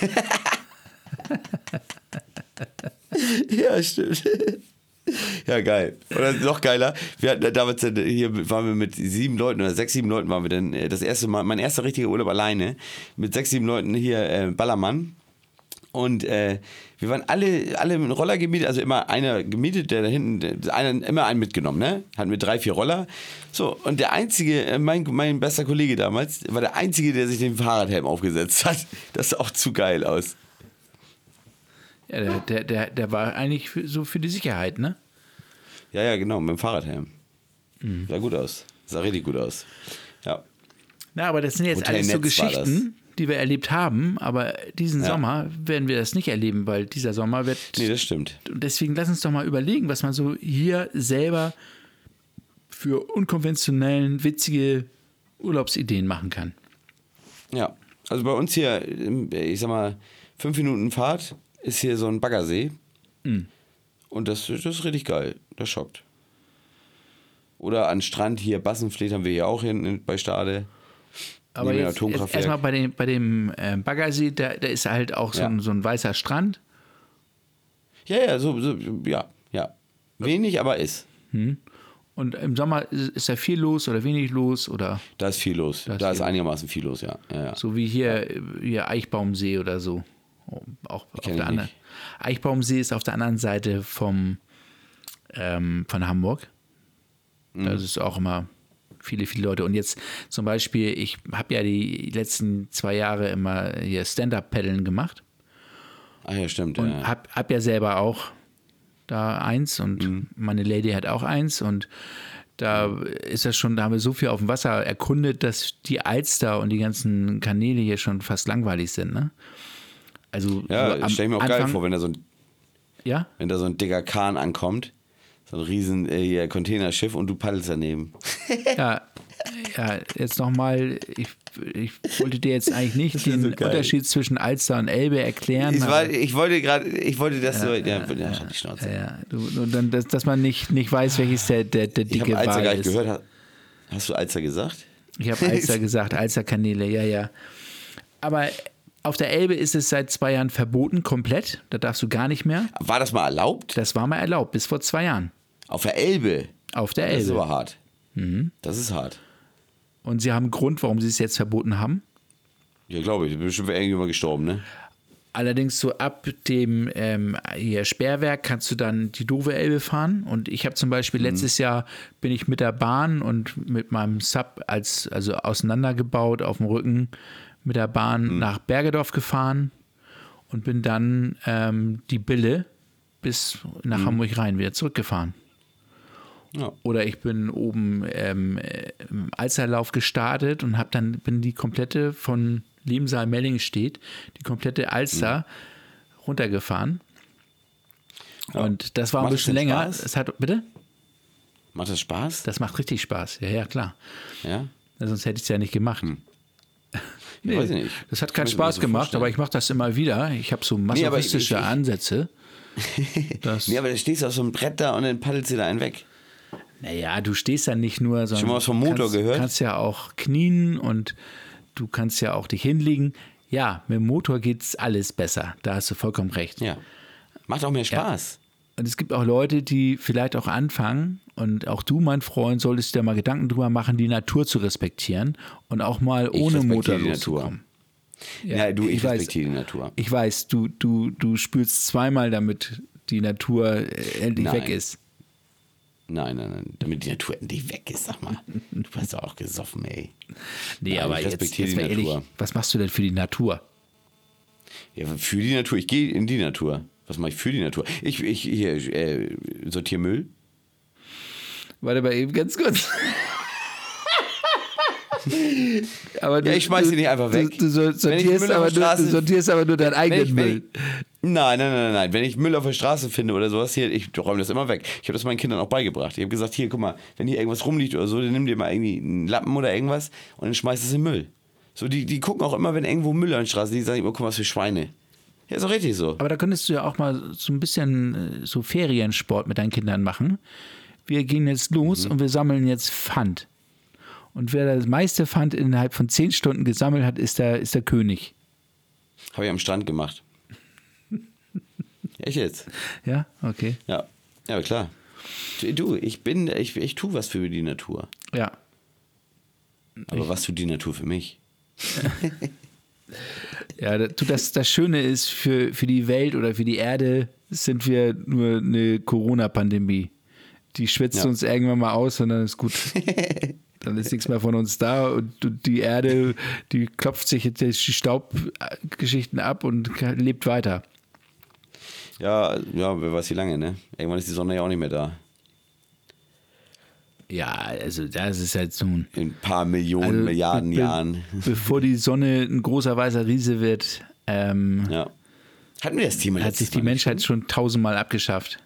Ja, stimmt. Ja, geil. Oder noch geiler, wir hatten damals, äh, hier waren wir mit sieben Leuten oder sechs, sieben Leuten waren wir dann, äh, das erste Mal, mein erster richtiger Urlaub alleine, mit sechs, sieben Leuten hier äh, Ballermann. Und äh, wir waren alle, alle mit Roller gemietet, also immer einer gemietet, der da hinten, einer, immer einen mitgenommen, ne? Hatten wir drei, vier Roller. So, und der einzige, äh, mein, mein bester Kollege damals, war der einzige, der sich den Fahrradhelm aufgesetzt hat. Das sah auch zu geil aus.
Ja, der, der, der, der war eigentlich für, so für die Sicherheit, ne?
Ja, ja, genau, mit dem Fahrradhelm. Sah gut aus. Sah richtig gut aus. Ja.
Na, aber das sind jetzt
Hotel
alles so
Netz war
Geschichten, die wir erlebt haben, aber diesen
Ja.
Sommer werden wir das nicht erleben, weil dieser Sommer wird.
Nee, das stimmt.
Und deswegen lass uns doch mal überlegen, was man so hier selber für unkonventionellen, witzige Urlaubsideen machen kann.
Ja. Also bei uns hier, ich sag mal, fünf Minuten Fahrt ist hier so ein Baggersee. Und das, das ist richtig geil. Das schockt. Oder an Strand hier, Bassenfleet haben wir hier auch hinten bei Stade.
Aber jetzt, jetzt erstmal bei dem, bei dem äh, Baggersee, da, da ist halt auch so,
Ja.
ein, so ein weißer Strand.
Ja, ja, so, so ja, ja. Wenig, aber ist.
Und im Sommer ist, ist da viel los oder wenig los oder
Da ist viel los.
Da
Da
ist
ist, einigermaßen viel los, ja. ja, ja.
so wie hier, hier Eichbaumsee oder so. Auch auf der anderen.
nicht.
Eichbaumsee ist auf der anderen Seite vom, ähm, von Hamburg.
Mhm.
Da ist auch immer viele, viele Leute. Und jetzt zum Beispiel, ich habe ja die letzten zwei Jahre immer hier Stand-Up-Paddeln gemacht.
Ah ja, stimmt.
Und
ja.
hab, hab ja selber auch da eins und
Mhm.
meine Lady hat auch eins und da ist das schon, da haben wir so viel auf dem Wasser erkundet, dass die Alster und die ganzen Kanäle hier schon fast langweilig sind, ne? Also
Ja,
so am
stell ich mir auch geil
Anfang-
vor, wenn da so ein
Ja,
wenn da so ein dicker Kahn ankommt, so ein riesen äh, Containerschiff und du paddelst daneben.
ja, ja, jetzt nochmal, ich, ich wollte dir jetzt eigentlich nicht den
geil.
Unterschied zwischen Alster und Elbe erklären.
Ich,
aber-
war, ich wollte gerade, ich wollte das so, ja, ja, ja, halt die Schnauze.
ja, ja, du, nur dann, dass, dass man nicht, nicht weiß, welches der, der, der
ich
dicke
Alzer
Wal
gar nicht
ist.
gehört. Hast, du Alzer gesagt?
Ich habe Alster gesagt, Alsterkanäle, ja, ja. Aber auf der Elbe ist es seit zwei Jahren verboten, komplett. Da darfst du gar nicht mehr.
War das mal erlaubt?
Das war mal erlaubt, bis vor zwei Jahren.
Auf der Elbe.
Auf der
Das ist
Elbe.
aber hart. Das ist hart.
Und sie haben einen Grund, warum sie es jetzt verboten haben.
Ja, glaube ich. Bestimmt wäre irgendjemand gestorben, ne?
Allerdings so ab dem ähm, hier Sperrwerk kannst du dann die doofe Elbe fahren. Und ich habe zum Beispiel letztes Jahr bin ich mit der Bahn und mit meinem Sub als also auseinandergebaut auf dem Rücken mit der Bahn nach Bergedorf gefahren und bin dann ähm, die Bille bis nach Hamburg rein wieder zurückgefahren.
Ja.
Oder ich bin oben ähm, äh, im Alsterlauf gestartet und habe dann bin die komplette von Liemsaal Mellingstedt, die komplette Alster runtergefahren. Und das war ein
Macht das
bisschen länger.
Spaß?
Es hat bitte?
Macht das Spaß?
Das macht richtig Spaß. Ja, ja, klar.
ja?
Sonst hätte ich es ja nicht gemacht.
Nee, weiß ich nicht.
Das hat keinen Spaß
so
gemacht,
vorstellen.
aber ich mache das immer wieder. Ich habe so masochistische
ich- ich-
Ansätze. Das,
Nee, aber da stehst du auf so einem Brett da und dann paddelst du da einen weg.
Naja, du stehst da nicht nur, sondern
Schon mal was vom Motor
kannst,
gehört?
kannst ja auch knien und du kannst ja auch dich hinlegen. Ja, mit dem Motor geht's alles besser. Da hast du vollkommen recht.
Ja. Macht auch mehr Spaß.
Und es gibt auch Leute, die vielleicht auch anfangen, und auch du, mein Freund, solltest dir mal Gedanken drüber machen, die Natur zu respektieren und auch mal ohne Motor loszukommen.
Ja, du, ich,
weiß-
respektiere die Natur.
Ich weiß, du, du, du spülst zweimal, damit die Natur äh, endlich
Nein.
weg ist.
Nein, nein, nein. Damit die Natur endlich weg ist, sag mal. Du hast doch auch gesoffen, ey.
Nee,
Nein,
aber
ich
jetzt,
respektiere
jetzt
die
mal ehrlich,
Natur.
was machst du denn für die Natur?
Ja, für die Natur. Ich gehe in die Natur. Was mache ich für die Natur? Ich, ich hier, äh, sortiere Müll.
Warte mal eben ganz kurz.
Aber du, ja, ich schmeiß ihn nicht einfach weg.
Du, du, sortierst, aber nur, du sortierst aber nur deinen eigenen ich, Müll.
Nein, nein, nein, nein. Wenn ich Müll auf der Straße finde oder sowas, hier, ich räume das immer weg. Ich habe das meinen Kindern auch beigebracht. Ich habe gesagt, hier, guck mal, wenn hier irgendwas rumliegt oder so, dann nimm dir mal irgendwie einen Lappen oder irgendwas und dann schmeiß es in den Müll. So, die, die gucken auch immer, wenn irgendwo Müll an der Straße liegt, sagen, oh, guck mal, was für Schweine. Ja, ist auch richtig so.
Aber da könntest du ja auch mal so ein bisschen äh, so Feriensport mit deinen Kindern machen. Wir gehen jetzt los mhm. und wir sammeln jetzt Pfand. Und wer das meiste Pfand innerhalb von zehn Stunden gesammelt hat, ist der, ist der König.
Habe ich am Strand gemacht. Echt jetzt?
Ja, okay.
Ja, ja klar. Du, ich bin, ich, ich tue was für die Natur.
Ja.
Aber ich, was tut die Natur für mich?
ja, das, das Schöne ist, für, für die Welt oder für die Erde sind wir nur eine Corona-Pandemie. Die schwitzt ja. uns irgendwann mal aus und dann ist gut. dann ist nichts mehr von uns da und die Erde, die klopft sich jetzt die Staubgeschichten ab und lebt weiter.
Ja, ja, wer weiß wie lange, ne? Irgendwann ist die Sonne ja auch nicht mehr da.
Ja, also das ist halt so ein.
In ein paar Millionen, also, Milliarden be Jahren.
Bevor die Sonne ein großer weißer Riese wird, ähm,
ja. Hatten wir das Thema
Hat sich die Menschheit schon? schon tausendmal abgeschafft.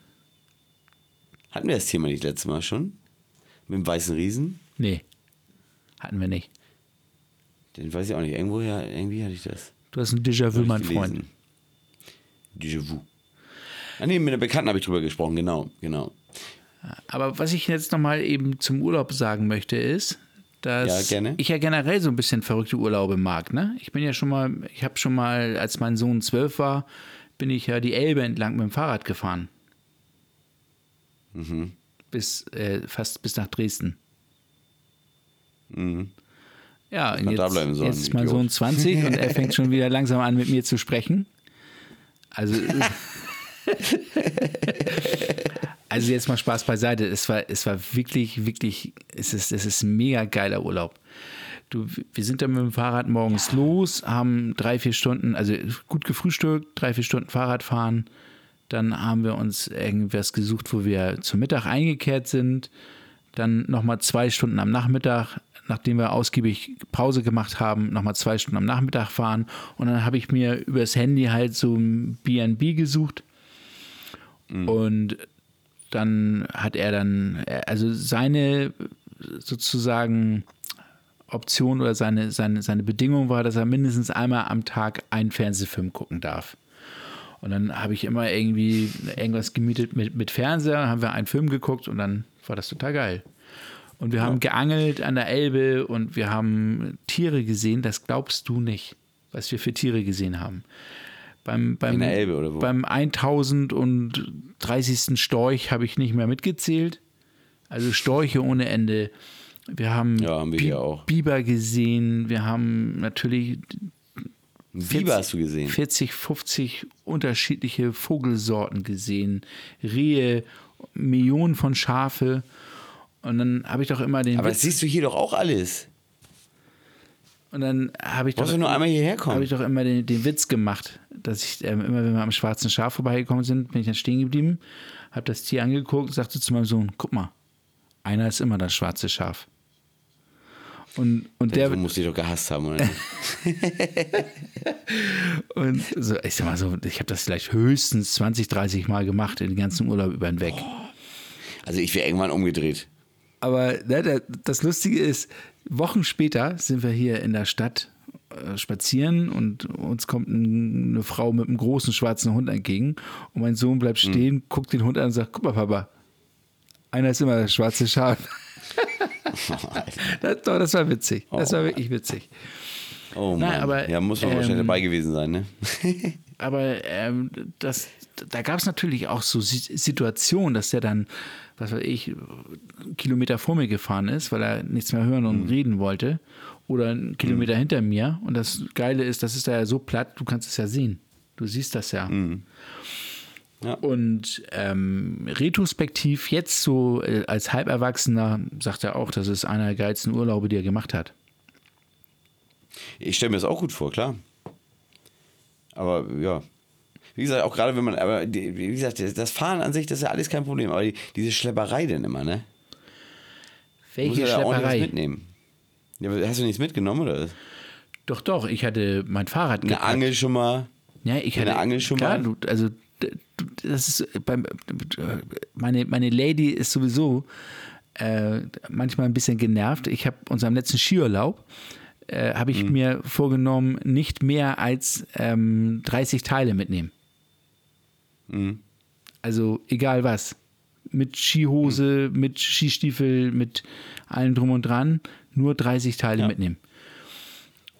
Hatten wir das Thema nicht letztes Mal schon? Mit dem weißen Riesen?
Nee. Hatten wir nicht.
Den weiß ich auch nicht. Irgendwo ja, irgendwie hatte ich das.
Du hast ein Déjà-vu, mein Freund.
Déjà-vu. Ah, nee, mit einer Bekannten habe ich drüber gesprochen, genau, genau.
Aber was ich jetzt nochmal eben zum Urlaub sagen möchte, ist, dass
ja,
ich ja generell so ein bisschen verrückte Urlaube mag. Ne? Ich bin ja schon mal, ich habe schon mal, als mein Sohn zwölf war, bin ich ja die Elbe entlang mit dem Fahrrad gefahren.
Mhm.
Bis, äh, fast bis nach Dresden.
Mhm.
Ja, und jetzt, jetzt ist mein Sohn 20 und er fängt schon wieder langsam an, mit mir zu sprechen. Also. also jetzt mal Spaß beiseite. Es war, es war wirklich, wirklich, es ist, es ist ein mega geiler Urlaub. Du, wir sind dann mit dem Fahrrad morgens los, haben drei, vier Stunden, also gut gefrühstückt, drei, vier Stunden Fahrrad fahren. Dann haben wir uns irgendwas gesucht, wo wir zum Mittag eingekehrt sind. Dann nochmal zwei Stunden am Nachmittag, nachdem wir ausgiebig Pause gemacht haben, nochmal zwei Stunden am Nachmittag fahren. Und dann habe ich mir übers Handy halt so ein BNB gesucht Mhm. Und dann hat er dann, also seine sozusagen Option oder seine, seine, seine Bedingung war, dass er mindestens einmal am Tag einen Fernsehfilm gucken darf. Und dann habe ich immer irgendwie irgendwas gemietet mit, mit Fernseher, haben wir einen Film geguckt und dann war das total geil. Und wir ja. haben geangelt an der Elbe und wir haben Tiere gesehen, das glaubst du nicht, was wir für Tiere gesehen haben. Beim, beim,
In der Elbe oder wo?
Beim 1030. Storch habe ich nicht mehr mitgezählt. Also Storche ohne Ende. Wir haben,
ja, haben wir Bi auch.
Biber gesehen. Wir haben natürlich.
Biber hast du gesehen?
40, 50 unterschiedliche Vogelsorten gesehen. Rehe, Millionen von Schafe. Und dann habe ich doch immer den.
Aber Witz, das siehst du hier doch auch alles.
Und dann habe ich
Brauchst doch. du nur einmal hierher kommen?
Habe ich doch immer den, den Witz gemacht, dass ich ähm, immer, wenn wir am schwarzen Schaf vorbeigekommen sind, bin ich dann stehen geblieben, habe das Tier angeguckt und sagte zu meinem Sohn: Guck mal, einer ist immer das schwarze Schaf. Und, und der.
Du musst dich doch gehasst haben, oder?
und so, ich sag mal so, ich habe das vielleicht höchstens 20, 30 Mal gemacht, in den ganzen Urlaub über den Weg.
Also ich wäre irgendwann umgedreht.
Aber ne, das Lustige ist, Wochen später sind wir hier in der Stadt äh, spazieren und uns kommt eine Frau mit einem großen schwarzen Hund entgegen und mein Sohn bleibt hm. stehen, mhm. guckt den Hund an und sagt, guck mal Papa, einer ist immer das schwarze Schaf. das, doch, das war witzig. Das war oh. wirklich witzig.
Oh Mann. Nein, aber, ja, muss man ähm, wahrscheinlich dabei gewesen sein, ne?
aber ähm, das, da gab es natürlich auch so Situationen, dass der dann was weiß ich, Kilometer vor mir gefahren ist, weil er nichts mehr hören und mhm. reden wollte. Oder einen Kilometer mhm. hinter mir. Und das Geile ist, das ist da ja so platt, du kannst es ja sehen. Du siehst das ja.
Mhm.
ja. Und ähm, retrospektiv, jetzt so äh, als Halberwachsener, sagt er auch, das ist einer der geilsten Urlaube, die er gemacht hat.
Ich stelle mir das auch gut vor, klar. Aber ja. Wie gesagt, auch gerade wenn man, aber die, wie gesagt, das Fahren an sich, das ist ja alles kein Problem. Aber die, diese Schlepperei denn immer, ne?
Welche
ja
Schlepperei?
mitnehmen. Ja, hast du nichts mitgenommen oder?
Doch, doch, ich hatte mein Fahrrad
Eine gepackt. Angel schon mal.
Ja, ich hatte
eine Angel schon
klar,
mal.
Du, also das ist beim, meine, meine Lady ist sowieso äh, manchmal ein bisschen genervt. Ich habe unserem letzten Skiurlaub äh, habe ich mhm. mir vorgenommen, nicht mehr als ähm, 30 Teile mitnehmen. Mhm. Also egal was. Mit Skihose, mhm. mit Skistiefel, mit allem drum und dran, nur 30 Teile ja. mitnehmen.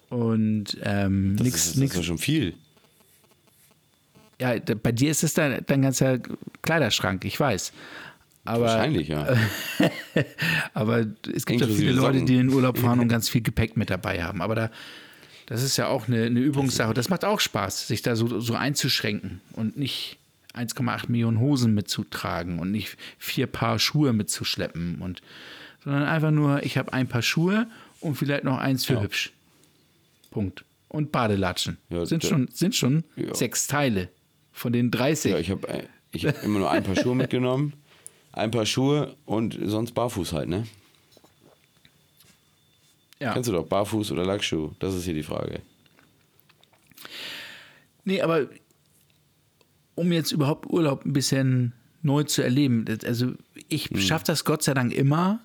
Und ähm, nichts.
Das ist ja schon viel.
Ja, bei dir ist es dein, dein ganzer Kleiderschrank, ich weiß. Aber,
Wahrscheinlich, ja.
aber es gibt ja viele Leute, die in den Urlaub fahren und ganz viel Gepäck mit dabei haben. Aber da, das ist ja auch eine, eine Übungssache. Das macht auch Spaß, sich da so, so einzuschränken und nicht 1,8 Millionen Hosen mitzutragen und nicht vier Paar Schuhe mitzuschleppen und sondern einfach nur, ich habe ein Paar Schuhe und vielleicht noch eins für ja. hübsch. Punkt. Und Badelatschen. Ja, sind, schon, sind schon ja. sechs Teile von den 30.
Ja, ich habe ich hab immer nur ein paar Schuhe mitgenommen. Ein paar Schuhe und sonst barfuß halt, ne? Ja. Kennst du doch, barfuß oder Lackschuh? Das ist hier die Frage.
Nee, aber um jetzt überhaupt Urlaub ein bisschen neu zu erleben, also ich hm. schaffe das Gott sei Dank immer,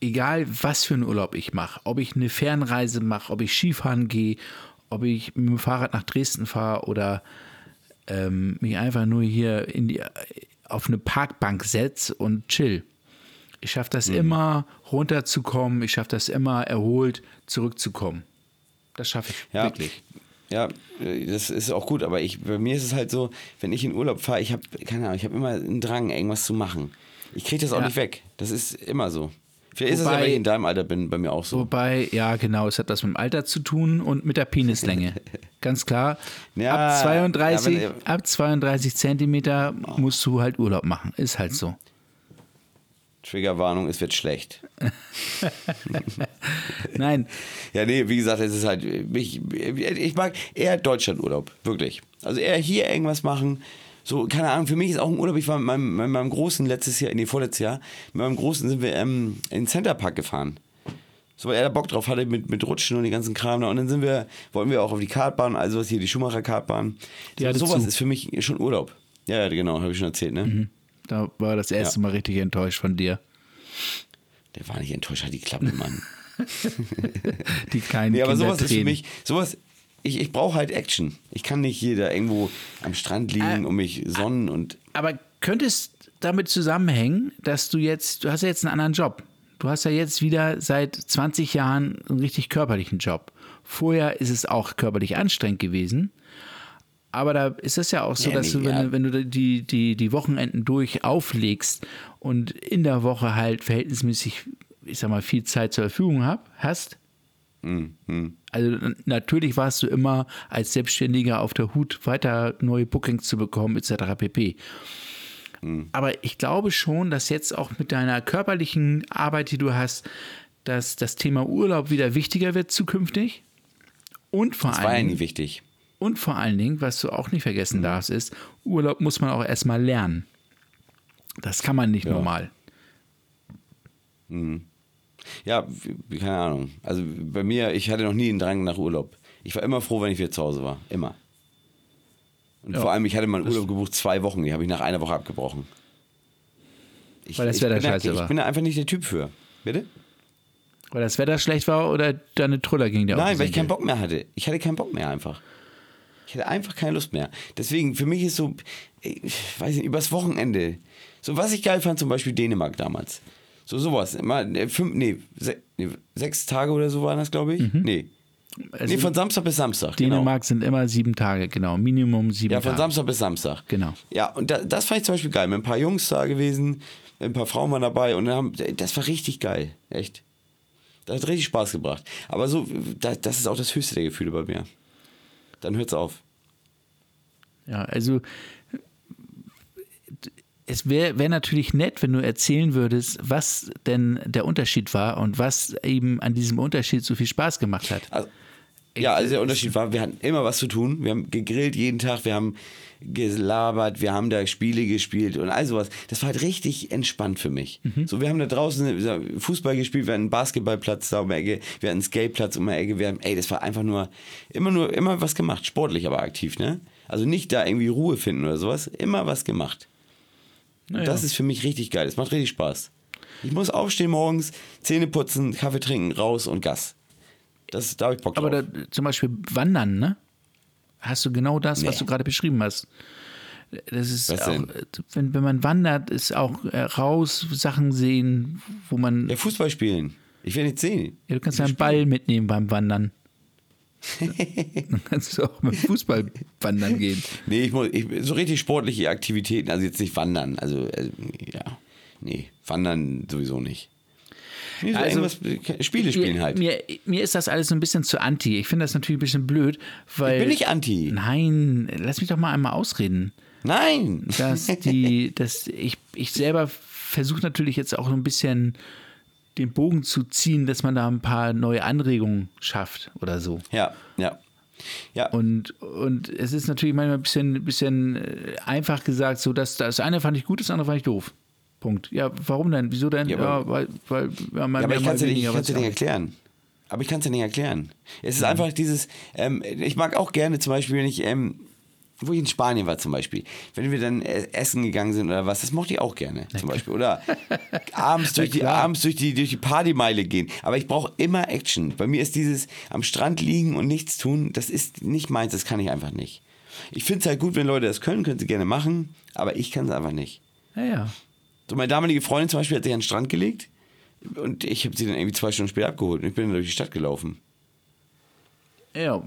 egal was für einen Urlaub ich mache, ob ich eine Fernreise mache, ob ich Skifahren gehe, ob ich mit dem Fahrrad nach Dresden fahre oder ähm, mich einfach nur hier in die, auf eine Parkbank setze und chill. Ich schaffe das mhm. immer, runterzukommen. Ich schaffe das immer, erholt zurückzukommen. Das schaffe ich
ja.
wirklich.
Ja, das ist auch gut, aber ich, bei mir ist es halt so, wenn ich in Urlaub fahre, ich habe, keine Ahnung, ich habe immer einen Drang, irgendwas zu machen. Ich kriege das auch ja. nicht weg. Das ist immer so. Vielleicht ist es ja, wenn ich in deinem Alter bin, bei mir auch so.
Wobei, ja, genau, es hat das mit dem Alter zu tun und mit der Penislänge. Ganz klar. Ja, ab 32, ja, wenn, ab 32 Zentimeter oh. musst du halt Urlaub machen. Ist halt so.
Triggerwarnung, es wird schlecht.
Nein.
Ja, nee, wie gesagt, es ist halt, ich, ich mag eher Deutschlandurlaub, wirklich. Also eher hier irgendwas machen, so, keine Ahnung, für mich ist auch ein Urlaub. Ich war mit meinem, mit meinem Großen letztes Jahr, nee, vorletztes Jahr, mit meinem Großen sind wir ähm, in den Centerpark gefahren. So, weil er da Bock drauf hatte mit, mit Rutschen und die ganzen Kram. Und dann sind wir, wollten wir auch auf die Kartbahn, also was hier, die Schumacher-Kartbahn. So, sowas zu. ist für mich schon Urlaub. Ja, genau, habe ich schon erzählt, ne? Mhm.
Da war das erste ja. Mal richtig enttäuscht von dir.
Der war nicht enttäuscht, hat die Klappe, Mann.
die kleinen
Nee, aber sowas ist für mich, sowas, ich, ich brauche halt Action. Ich kann nicht hier da irgendwo am Strand liegen äh, und mich sonnen und.
Aber könnte es damit zusammenhängen, dass du jetzt, du hast ja jetzt einen anderen Job. Du hast ja jetzt wieder seit 20 Jahren einen richtig körperlichen Job. Vorher ist es auch körperlich anstrengend gewesen. Aber da ist es ja auch so, ja, dass nee, du, wenn, ja. du, wenn du die, die, die Wochenenden durch auflegst und in der Woche halt verhältnismäßig, ich sag mal, viel Zeit zur Verfügung hab, hast, Mhm. Also natürlich warst du immer als Selbstständiger auf der Hut, weiter neue Bookings zu bekommen, etc. pp. Mhm. Aber ich glaube schon, dass jetzt auch mit deiner körperlichen Arbeit, die du hast, dass das Thema Urlaub wieder wichtiger wird zukünftig. Und vor
das war ja nie wichtig.
Und vor allen Dingen, was du auch nicht vergessen mhm. darfst, ist, Urlaub muss man auch erstmal lernen. Das kann man nicht ja. normal.
Mhm. Ja, keine Ahnung. Also bei mir, ich hatte noch nie einen Drang nach Urlaub. Ich war immer froh, wenn ich wieder zu Hause war. Immer. Und ja, vor allem, ich hatte mal einen Urlaub gebucht, zwei Wochen. Die habe ich nach einer Woche abgebrochen.
Ich, Weil das Wetter scheiße
da,
war.
Ich bin da einfach nicht der Typ für. Bitte?
Weil das Wetter schlecht war oder deine Truller ging dir
Nein, weil ich keinen Bock mehr hatte. Ich hatte keinen Bock mehr einfach. Ich hatte einfach keine Lust mehr. Deswegen, für mich ist so, ich weiß nicht, übers Wochenende. So, was ich geil fand, zum Beispiel Dänemark damals. So sowas. Immer, äh, fünf, nee, se, nee, sechs Tage oder so waren das, glaube ich. Mhm. Nee. Also nee, von Samstag bis Samstag.
Genau. Dänemark genau. sind immer sieben Tage, genau. Minimum sieben
Tage.
Ja, von
Tage. Samstag bis Samstag.
Genau.
Ja, und da, das fand ich zum Beispiel geil. Mit ein paar Jungs da gewesen, ein paar Frauen waren dabei und haben, das war richtig geil. Echt. Das hat richtig Spaß gebracht. Aber so, das, das ist auch das höchste der Gefühle bei mir. Dann hört's auf.
Ja, also es wäre wär natürlich nett, wenn du erzählen würdest, was denn der Unterschied war und was eben an diesem Unterschied so viel Spaß gemacht hat.
Also, Ja, also der Unterschied war, wir hatten immer was zu tun. Wir haben gegrillt jeden Tag, wir haben gelabert, wir haben da Spiele gespielt und all sowas. Das war halt richtig entspannt für mich.
Mhm.
So, wir haben da draußen Fußball gespielt, wir hatten einen Basketballplatz da um die Ecke, wir hatten einen Skateplatz um die Ecke, wir haben, ey, das war einfach nur, immer nur, immer was gemacht, sportlich aber aktiv, ne? Also nicht da irgendwie Ruhe finden oder sowas, immer was gemacht.
Naja.
Das ist für mich richtig geil, das macht richtig Spaß. Ich muss aufstehen morgens, Zähne putzen, Kaffee trinken, raus und Gas. Das, da hab ich Bock drauf.
Aber da, zum Beispiel Wandern, ne? Hast du genau das, was
Nee.
du gerade beschrieben hast. Das ist
Was
auch, wenn, wenn man wandert, ist auch äh, raus, Sachen sehen, wo man.
ja, Fußball spielen. Ich will nicht sehen.
Ja, du kannst ja einen Ball mitnehmen beim Wandern. Dann kannst du auch mit Fußball wandern gehen.
Nee, ich muss, ich, so richtig sportliche Aktivitäten, also jetzt nicht wandern, also, äh, ja, nee, wandern sowieso nicht. Nee, so
Also,
Spiele spielen
mir,
halt.
Mir, mir ist das alles so ein bisschen zu anti. Ich finde das natürlich ein bisschen blöd, weil.
bin ich anti.
Nein, lass mich doch mal einmal ausreden.
Nein!
dass die, dass ich, ich selber versuche natürlich jetzt auch so ein bisschen den Bogen zu ziehen, dass man da ein paar neue Anregungen schafft oder so.
Ja, ja. Ja,
Und, und es ist natürlich manchmal ein bisschen, bisschen äh, einfach gesagt, so dass das eine fand ich gut, das andere fand ich doof. Punkt. Ja, warum denn? Wieso denn?
Ja,
Ja, weil, weil ja, mal
Ja, aber ich kann es dir nicht, ich nicht erklären. Aber ich kann es dir nicht erklären. Es
Mhm.
ist einfach dieses, ähm, ich mag auch gerne zum Beispiel, wenn ich, ähm, wo ich in Spanien war zum Beispiel, wenn wir dann äh, essen gegangen sind oder was, das mochte ich auch gerne zum Beispiel. Oder abends durch, die, abends durch die, durch die Partymeile gehen. Aber ich brauche immer Action. Bei mir ist dieses am Strand liegen und nichts tun, das ist nicht meins, das kann ich einfach nicht. Ich finde es halt gut, wenn Leute das können, können sie gerne machen, aber ich kann es einfach nicht.
Ja, ja.
So, meine damalige Freundin zum Beispiel hat sich an den Strand gelegt und ich habe sie dann irgendwie zwei Stunden später abgeholt und ich bin dann durch die Stadt gelaufen.
Ja,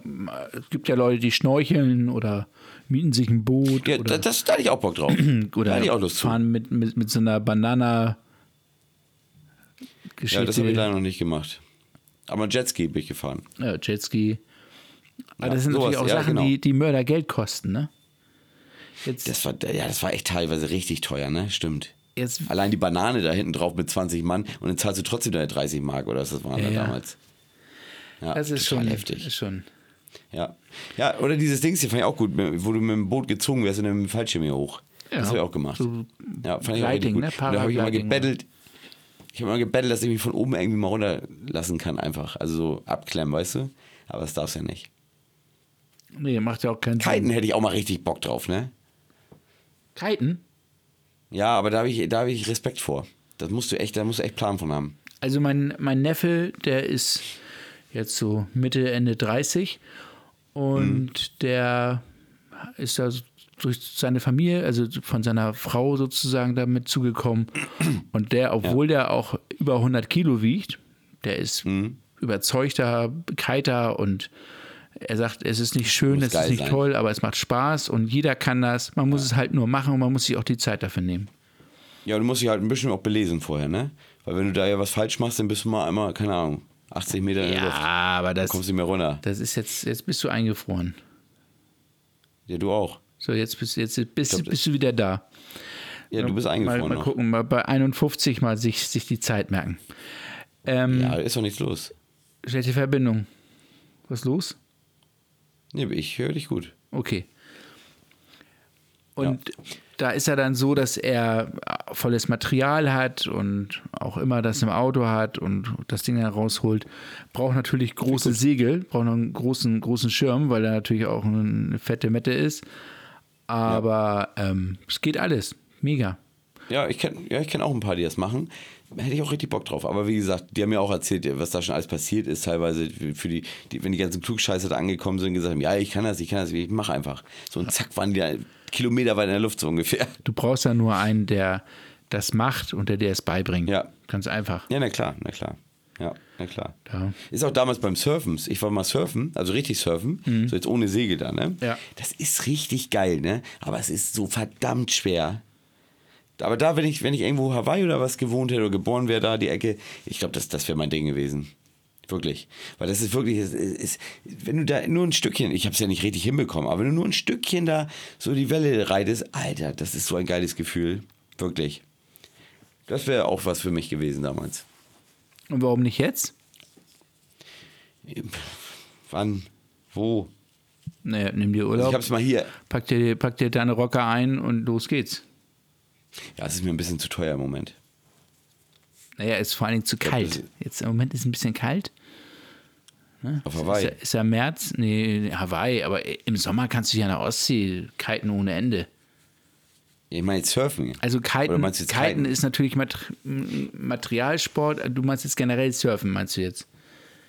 es gibt ja Leute, die schnorcheln oder mieten sich ein Boot
Ja,
oder,
da, das, da hatte ich auch Bock drauf.
oder
da hatte ich auch Lust zu.
fahren mit, mit, mit so einer Banana. Geschichte.
Ja, das habe ich leider noch nicht gemacht. Aber Jetski bin ich gefahren.
Ja, Jetski. Aber
Ja,
das sind natürlich
sowas,
auch
ja,
Sachen,
genau.
die, die Mörder Geld kosten, ne? Jetzt,
Das war, ja, das war echt teilweise richtig teuer, ne? Stimmt.
jetzt
Allein die Banane da hinten drauf mit 20 Mann und dann zahlst du trotzdem deine 30 Mark oder was das waren
Ja,
da damals. Ja,
das ist schon
heftig.
Ist schon.
Ja. ja, oder dieses Ding hier fand ich auch gut, wo du mit dem Boot gezogen wirst und dann mit dem Fallschirm hier hoch.
Ja.
Das habe ich auch gemacht.
So
ja, fand ich auch richtig gut.
ne?
Da habe ich immer gebettelt. Ich habe immer gebettelt, dass ich mich von oben irgendwie mal runterlassen kann, einfach. Also so abklemmen, weißt du? Aber das darfst du ja nicht.
Nee, macht ja auch keinen
Kiten
Sinn.
hätte ich auch mal richtig Bock drauf, ne?
Kiten?
Ja, aber da habe ich, da habe ich Respekt vor. Das musst du echt, da musst du echt Plan von haben.
Also mein, mein Neffe, der ist jetzt so Mitte, Ende 30 und
Mhm.
der ist da so durch seine Familie, also von seiner Frau sozusagen damit zugekommen. Und der, obwohl der auch über 100 Kilo wiegt, der ist
Mhm.
überzeugter Kiter und er sagt, es ist nicht schön,
Muss
es ist nicht
sein.
toll, aber es macht Spaß und jeder kann das. Man muss es halt nur machen und man muss sich auch die Zeit dafür nehmen.
Ja, du musst dich halt ein bisschen auch belesen vorher, ne? Weil wenn du da ja was falsch machst, dann bist du mal einmal, keine Ahnung, 80 Meter in der
Ja,
Luft.
aber das,
Kommst du mehr runter.
das ist jetzt, jetzt bist du eingefroren.
Ja, du auch.
So, jetzt bist, jetzt bist,
glaub,
bist du wieder da.
Ja, du bist
mal,
eingefroren
mal
noch.
gucken, mal bei 51 mal sich, sich die Zeit merken. Ähm,
Ja, ist doch nichts los.
Schlechte Verbindung. Was los?
Nee, ich höre dich gut.
Okay. Und da ist er dann so, dass er volles Material hat und auch immer das im Auto hat und das Ding dann rausholt. Braucht natürlich große Segel, braucht noch einen großen, großen Schirm, weil er natürlich auch eine fette Mette ist. Aber ähm, es geht alles. Mega.
Ja, ich kenne ja, ich kenn auch ein paar, die das machen. Hätte ich auch richtig Bock drauf. Aber wie gesagt, die haben mir auch erzählt, was da schon alles passiert ist, teilweise für die, die wenn die ganzen Klugscheißer da angekommen sind und gesagt haben, ja, ich kann das, ich kann das, ich mache einfach. So und zack waren die da Kilometer weit in der Luft so ungefähr.
Du brauchst ja nur einen, der das macht und der dir es beibringt.
Ja.
Ganz einfach.
Ja, na klar, na klar. Ja, na klar.
Ja.
Ist auch damals beim Surfen. Ich war mal surfen, also richtig surfen, so jetzt ohne Segel da, ne?
Mhm. Ja.
Das ist richtig geil, ne? Aber es ist so verdammt schwer. Aber da, wenn ich, wenn ich irgendwo Hawaii oder was gewohnt hätte oder geboren wäre, da die Ecke, ich glaube, das, das wäre mein Ding gewesen. Wirklich. Weil das ist wirklich, ist, ist, wenn du da nur ein Stückchen, ich habe es ja nicht richtig hinbekommen, aber wenn du nur ein Stückchen da so die Welle reitest, Alter, das ist so ein geiles Gefühl. Wirklich. Das wäre auch was für mich gewesen damals.
Und warum nicht jetzt?
Wann? Wo?
Naja, nimm dir
Also
Urlaub,
ich hab's mal hier.
pack, dir, pack dir deine Rocker ein und los geht's.
Ja, es ist mir ein bisschen zu teuer im Moment.
Naja, ist vor allen Dingen zu kalt. Jetzt im Moment ist es ein bisschen kalt.
Auf
Ist
Hawaii.
ja, ist ja März? Nee, Hawaii, aber im Sommer kannst du ja der Ostsee kiten ohne Ende.
Ich meine jetzt surfen.
Also kiten, kiten
kiten?
ist natürlich Mat Materialsport. Du meinst jetzt generell surfen, meinst du jetzt?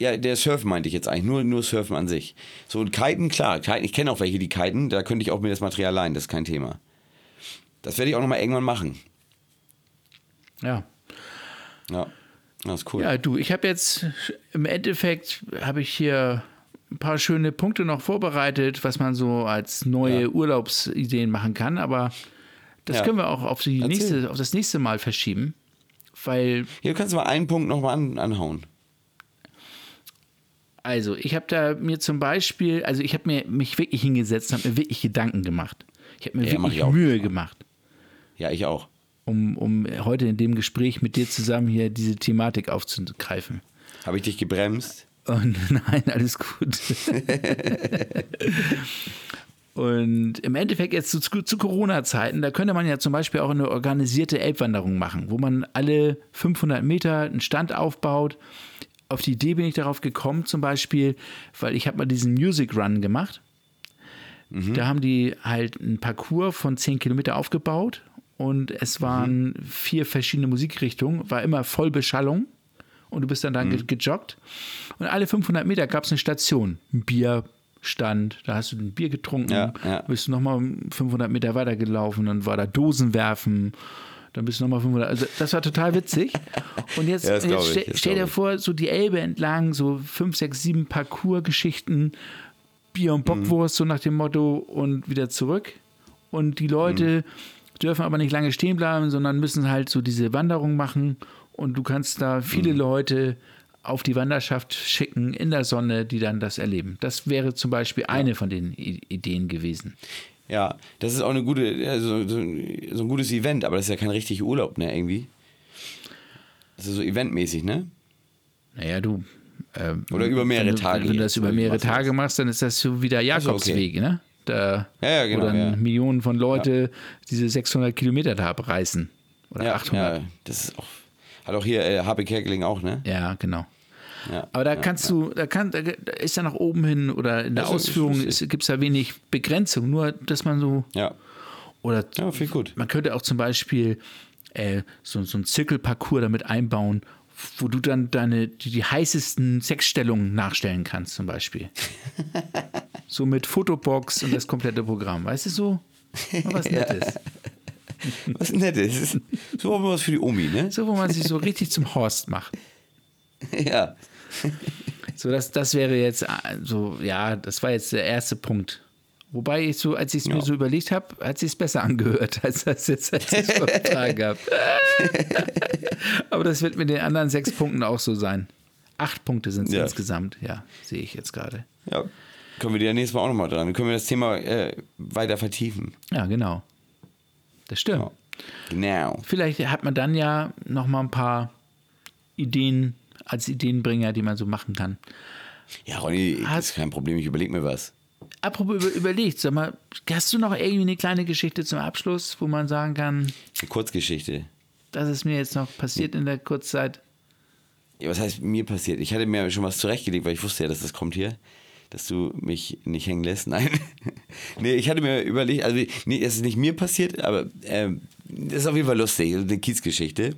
Ja, der Surfen meinte ich jetzt eigentlich, nur, nur Surfen an sich. So, und Kiten, klar, Kiten, ich kenne auch welche, die kiten, da könnte ich auch mir das Material leihen, das ist kein Thema. Das werde ich auch nochmal irgendwann machen.
Ja.
Ja, das ist cool.
Ja, du, ich habe jetzt im Endeffekt habe ich hier ein paar schöne Punkte noch vorbereitet, was man so als neue
Ja.
Urlaubsideen machen kann, aber das
Ja.
können wir auch auf, die
Erzähl.
nächste, auf das nächste Mal verschieben, weil
Hier kannst du mal einen Punkt nochmal an, anhauen.
Also, ich habe da mir zum Beispiel, also ich habe mir mich wirklich hingesetzt und habe mir wirklich Gedanken gemacht. Ich habe mir
Ja,
wirklich. Mühe gemacht,
Ja, ich auch.
Um, um heute in dem Gespräch mit dir zusammen hier diese Thematik aufzugreifen.
Habe ich dich gebremst?
Und nein, alles gut. Und im Endeffekt jetzt zu, zu Corona-Zeiten, da könnte man ja zum Beispiel auch eine organisierte Elbwanderung machen, wo man alle 500 Meter einen Stand aufbaut. Auf die Idee bin ich darauf gekommen, zum Beispiel, weil ich habe mal diesen Music Run gemacht. Da haben die halt einen Parcours von 10 Kilometer aufgebaut und es waren vier verschiedene Musikrichtungen, war immer voll Beschallung. Und du bist dann da ge gejoggt. Und alle 500 Meter gab es eine Station, ein Bierstand, da hast du ein Bier getrunken,
Ja, ja.
bist nochmal 500 Meter weitergelaufen, dann war da Dosenwerfen, dann bist du nochmal 500, also das war total witzig. Und jetzt,
Ja,
jetzt
glaub ich,
stell, dir vor, so die Elbe entlang, so 5, 6, 7 Parcours-Geschichten, Bier und Bockwurst, so nach dem Motto, und wieder zurück. Und die Leute dürfen aber nicht lange stehen bleiben, sondern müssen halt so diese Wanderung machen. Und du kannst da viele Leute auf die Wanderschaft schicken in der Sonne, die dann das erleben. Das wäre zum Beispiel eine von den I Ideen gewesen.
Ja, das ist auch eine gute, ja, so, ein gutes Event, aber das ist ja kein richtig Urlaub, ne, irgendwie. Das ist so eventmäßig, ne?
Naja, du. ähm,
Oder über mehrere
wenn
Tage
Wenn du das über mehrere Tage machst, dann ist das so wie der
so, okay.
Jakobsweg, ne? Da,
Ja, ja, genau,
Wo dann. Millionen von Leute diese 600 Kilometer da abreißen. Oder
Ja,
800.
ja, das ist auch, hat auch hier äh, HP Kerkeling auch, ne?
Ja, genau.
Ja,
Aber da
ja,
kannst du, da, kann, da ist ja nach oben hin oder in der
ist
Ausführung gibt es da wenig Begrenzung. Nur, dass man so,
Ja,
oder
ja viel gut.
man könnte auch zum Beispiel äh, so, so einen Zirkelparcours damit einbauen, wo du dann deine, die, die heißesten Sexstellungen nachstellen kannst, zum Beispiel. so mit Fotobox und das komplette Programm. Weißt du so? Mal was Nettes.
Was Nettes. So machen wir was für die Omi, ne?
So, wo man sich so richtig zum Horst macht.
Ja.
So, das, das wäre jetzt äh, so, ja, das war jetzt der erste Punkt. Wobei ich so, als ich es mir
Ja.
so überlegt habe, hat sich besser angehört, als das jetzt als ich es vorgetragen habe. Aber das wird mit den anderen sechs Punkten auch so sein. Acht Punkte sind es
Ja.
insgesamt, ja, sehe ich jetzt gerade.
Ja. Können wir dir nächstes Mal auch nochmal dran. Dann können wir das Thema äh, weiter vertiefen.
Ja, genau. Das stimmt.
Genau.
Vielleicht hat man dann ja noch mal ein paar Ideen als Ideenbringer, die man so machen kann.
Ja, Ronny, das ist kein Problem, ich überlege mir was.
Apropos über, überlegt, sag mal, hast du noch irgendwie eine kleine Geschichte zum Abschluss, wo man sagen kann,
Eine Kurzgeschichte.
das ist mir jetzt noch passiert in der Kurzzeit?
Ja, was heißt mir passiert? Ich hatte mir schon was zurechtgelegt, weil ich wusste ja, dass das kommt hier. Dass du mich nicht hängen lässt. Nein. nee, ich hatte mir überlegt, also nee, es ist nicht mir passiert, aber ähm, das ist auf jeden Fall lustig. Eine Kiezgeschichte.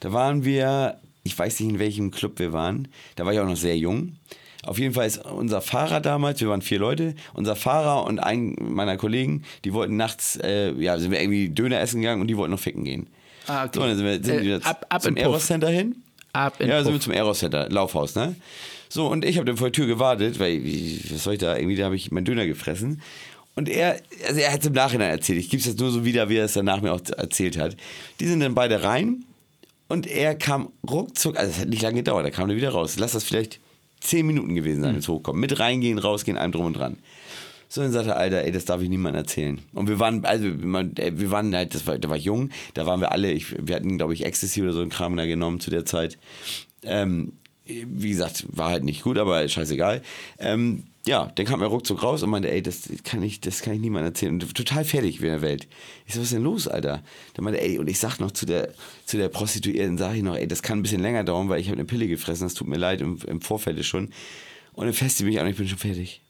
Da waren wir, ich weiß nicht, in welchem Club wir waren. Da war ich auch noch sehr jung. Auf jeden Fall ist unser Fahrer damals, wir waren vier Leute, unser Fahrer und ein meiner Kollegen, die wollten nachts, äh, ja, sind wir irgendwie Döner essen gegangen und die wollten noch ficken gehen.
Ah, okay.
So, dann sind wir, sind
Äh,
wir
ab- ab
zum
in Puff.
Eros Center hin.
Ab in
Ja, sind wir zum Eros Center, Laufhaus, ne? So, und ich habe dann vor der Tür gewartet, weil, was soll ich da, irgendwie, da habe ich meinen Döner gefressen. Und er, also er hat es im Nachhinein erzählt. Ich gebe es jetzt nur so wieder, wie er es danach mir auch erzählt hat. Die sind dann beide rein und er kam ruckzuck, also es hat nicht lange gedauert, da kam er wieder raus. Lass das vielleicht zehn Minuten gewesen sein, jetzt hochkommen. Mit reingehen, rausgehen, allem drum und dran. So, dann sagte er, Alter, ey, das darf ich niemandem erzählen. Und wir waren, also, wir waren halt, das war, da war ich jung, da waren wir alle, ich, wir hatten, glaube ich, Ecstasy oder so einen Kram da genommen zu der Zeit. Ähm, wie gesagt, war halt nicht gut, aber scheißegal. Ähm, ja, dann kam er ruckzuck raus und meinte, ey, das kann ich, das kann ich niemandem erzählen. Und total fertig in der Welt. Ich so, was ist denn los, Alter? Dann meinte, ey, und ich sag noch zu der, zu der Prostituierten, sag ich noch, ey, das kann ein bisschen länger dauern, weil ich habe eine Pille gefressen, das tut mir leid im, im Vorfeld schon. Und dann feste mich an, ich bin schon fertig.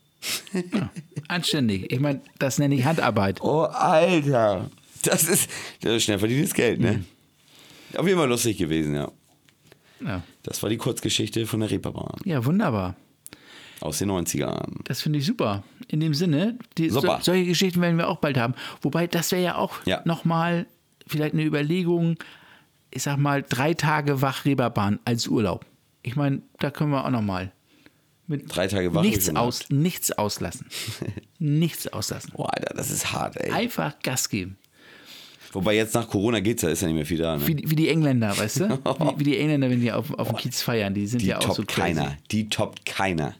Ja, anständig. Ich meine, das nenne ich Handarbeit.
Oh, Alter. Das ist, das ist schnell verdientes Geld, ne? Mhm. Auf jeden Fall lustig gewesen, ja. ja. Das war die Kurzgeschichte von der Reeperbahn.
Ja, wunderbar.
Aus den 90ern.
Das finde ich super. In dem Sinne, die, so, solche Geschichten werden wir auch bald haben. Wobei, das wäre ja auch ja. nochmal vielleicht eine Überlegung, ich sag mal, drei Tage Wach-Reeperbahn als Urlaub. Ich meine, da können wir auch nochmal
mit Drei Tage wach.
Nichts, aus, nichts auslassen. nichts auslassen.
Boah, Alter, das ist hart, ey.
Einfach Gas geben.
Wobei jetzt nach Corona geht's ja, ist ja nicht mehr viel da. Ne?
Wie, wie die Engländer, weißt du? Wie, wie, die Engländer, wenn die auf, auf dem Kiez feiern, die sind
die
ja auch so
crazy. keiner. Die toppt keiner.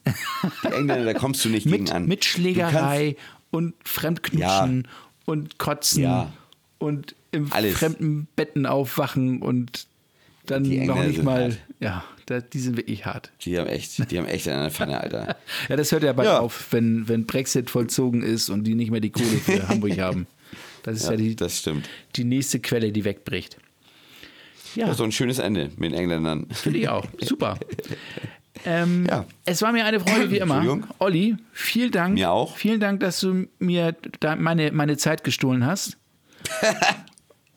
Die Engländer, da kommst du nicht
mit,
gegen an.
Mit Schlägerei und Fremdknutschen ja. und Kotzen ja. und im Alles. fremden Betten aufwachen und dann noch nicht mal, hart. ja, da, die sind wirklich hart.
Die haben echt, die haben echt eine Pfanne, Alter.
ja, das hört ja bald ja. auf, wenn, wenn Brexit vollzogen ist und die nicht mehr die Kohle für Hamburg haben. Das ist ja, ja die,
das stimmt.
die nächste Quelle, die wegbricht.
Ja. ja so ein schönes Ende mit den Engländern.
Finde ich auch. Super. Ähm, ja. Es war mir eine Freude wie immer. Olli, vielen Dank.
Mir auch.
Vielen Dank, dass du mir meine, meine Zeit gestohlen hast.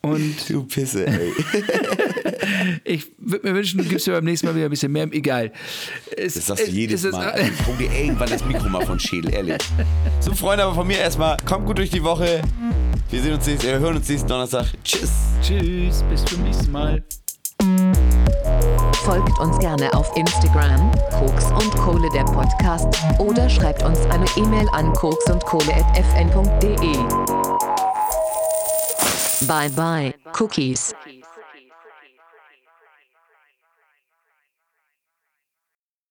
Und
du Pisse, ey.
ich würde mir wünschen, du gibst mir beim nächsten Mal wieder ein bisschen mehr. Egal.
Es, das sagst du jedes es, Mal. ich dir irgendwann das Mikro mal von Schädel, ehrlich. So, Freunde, aber von mir erstmal, kommt gut durch die Woche. Wir sehen uns nächstes, wir hören uns nächsten Donnerstag. Tschüss.
Tschüss, bis zum nächsten Mal.
Folgt uns gerne auf Instagram, Koks und Kohle der Podcast, oder schreibt uns eine E-Mail an koksundkohle.fn.de. Bye bye, Cookies.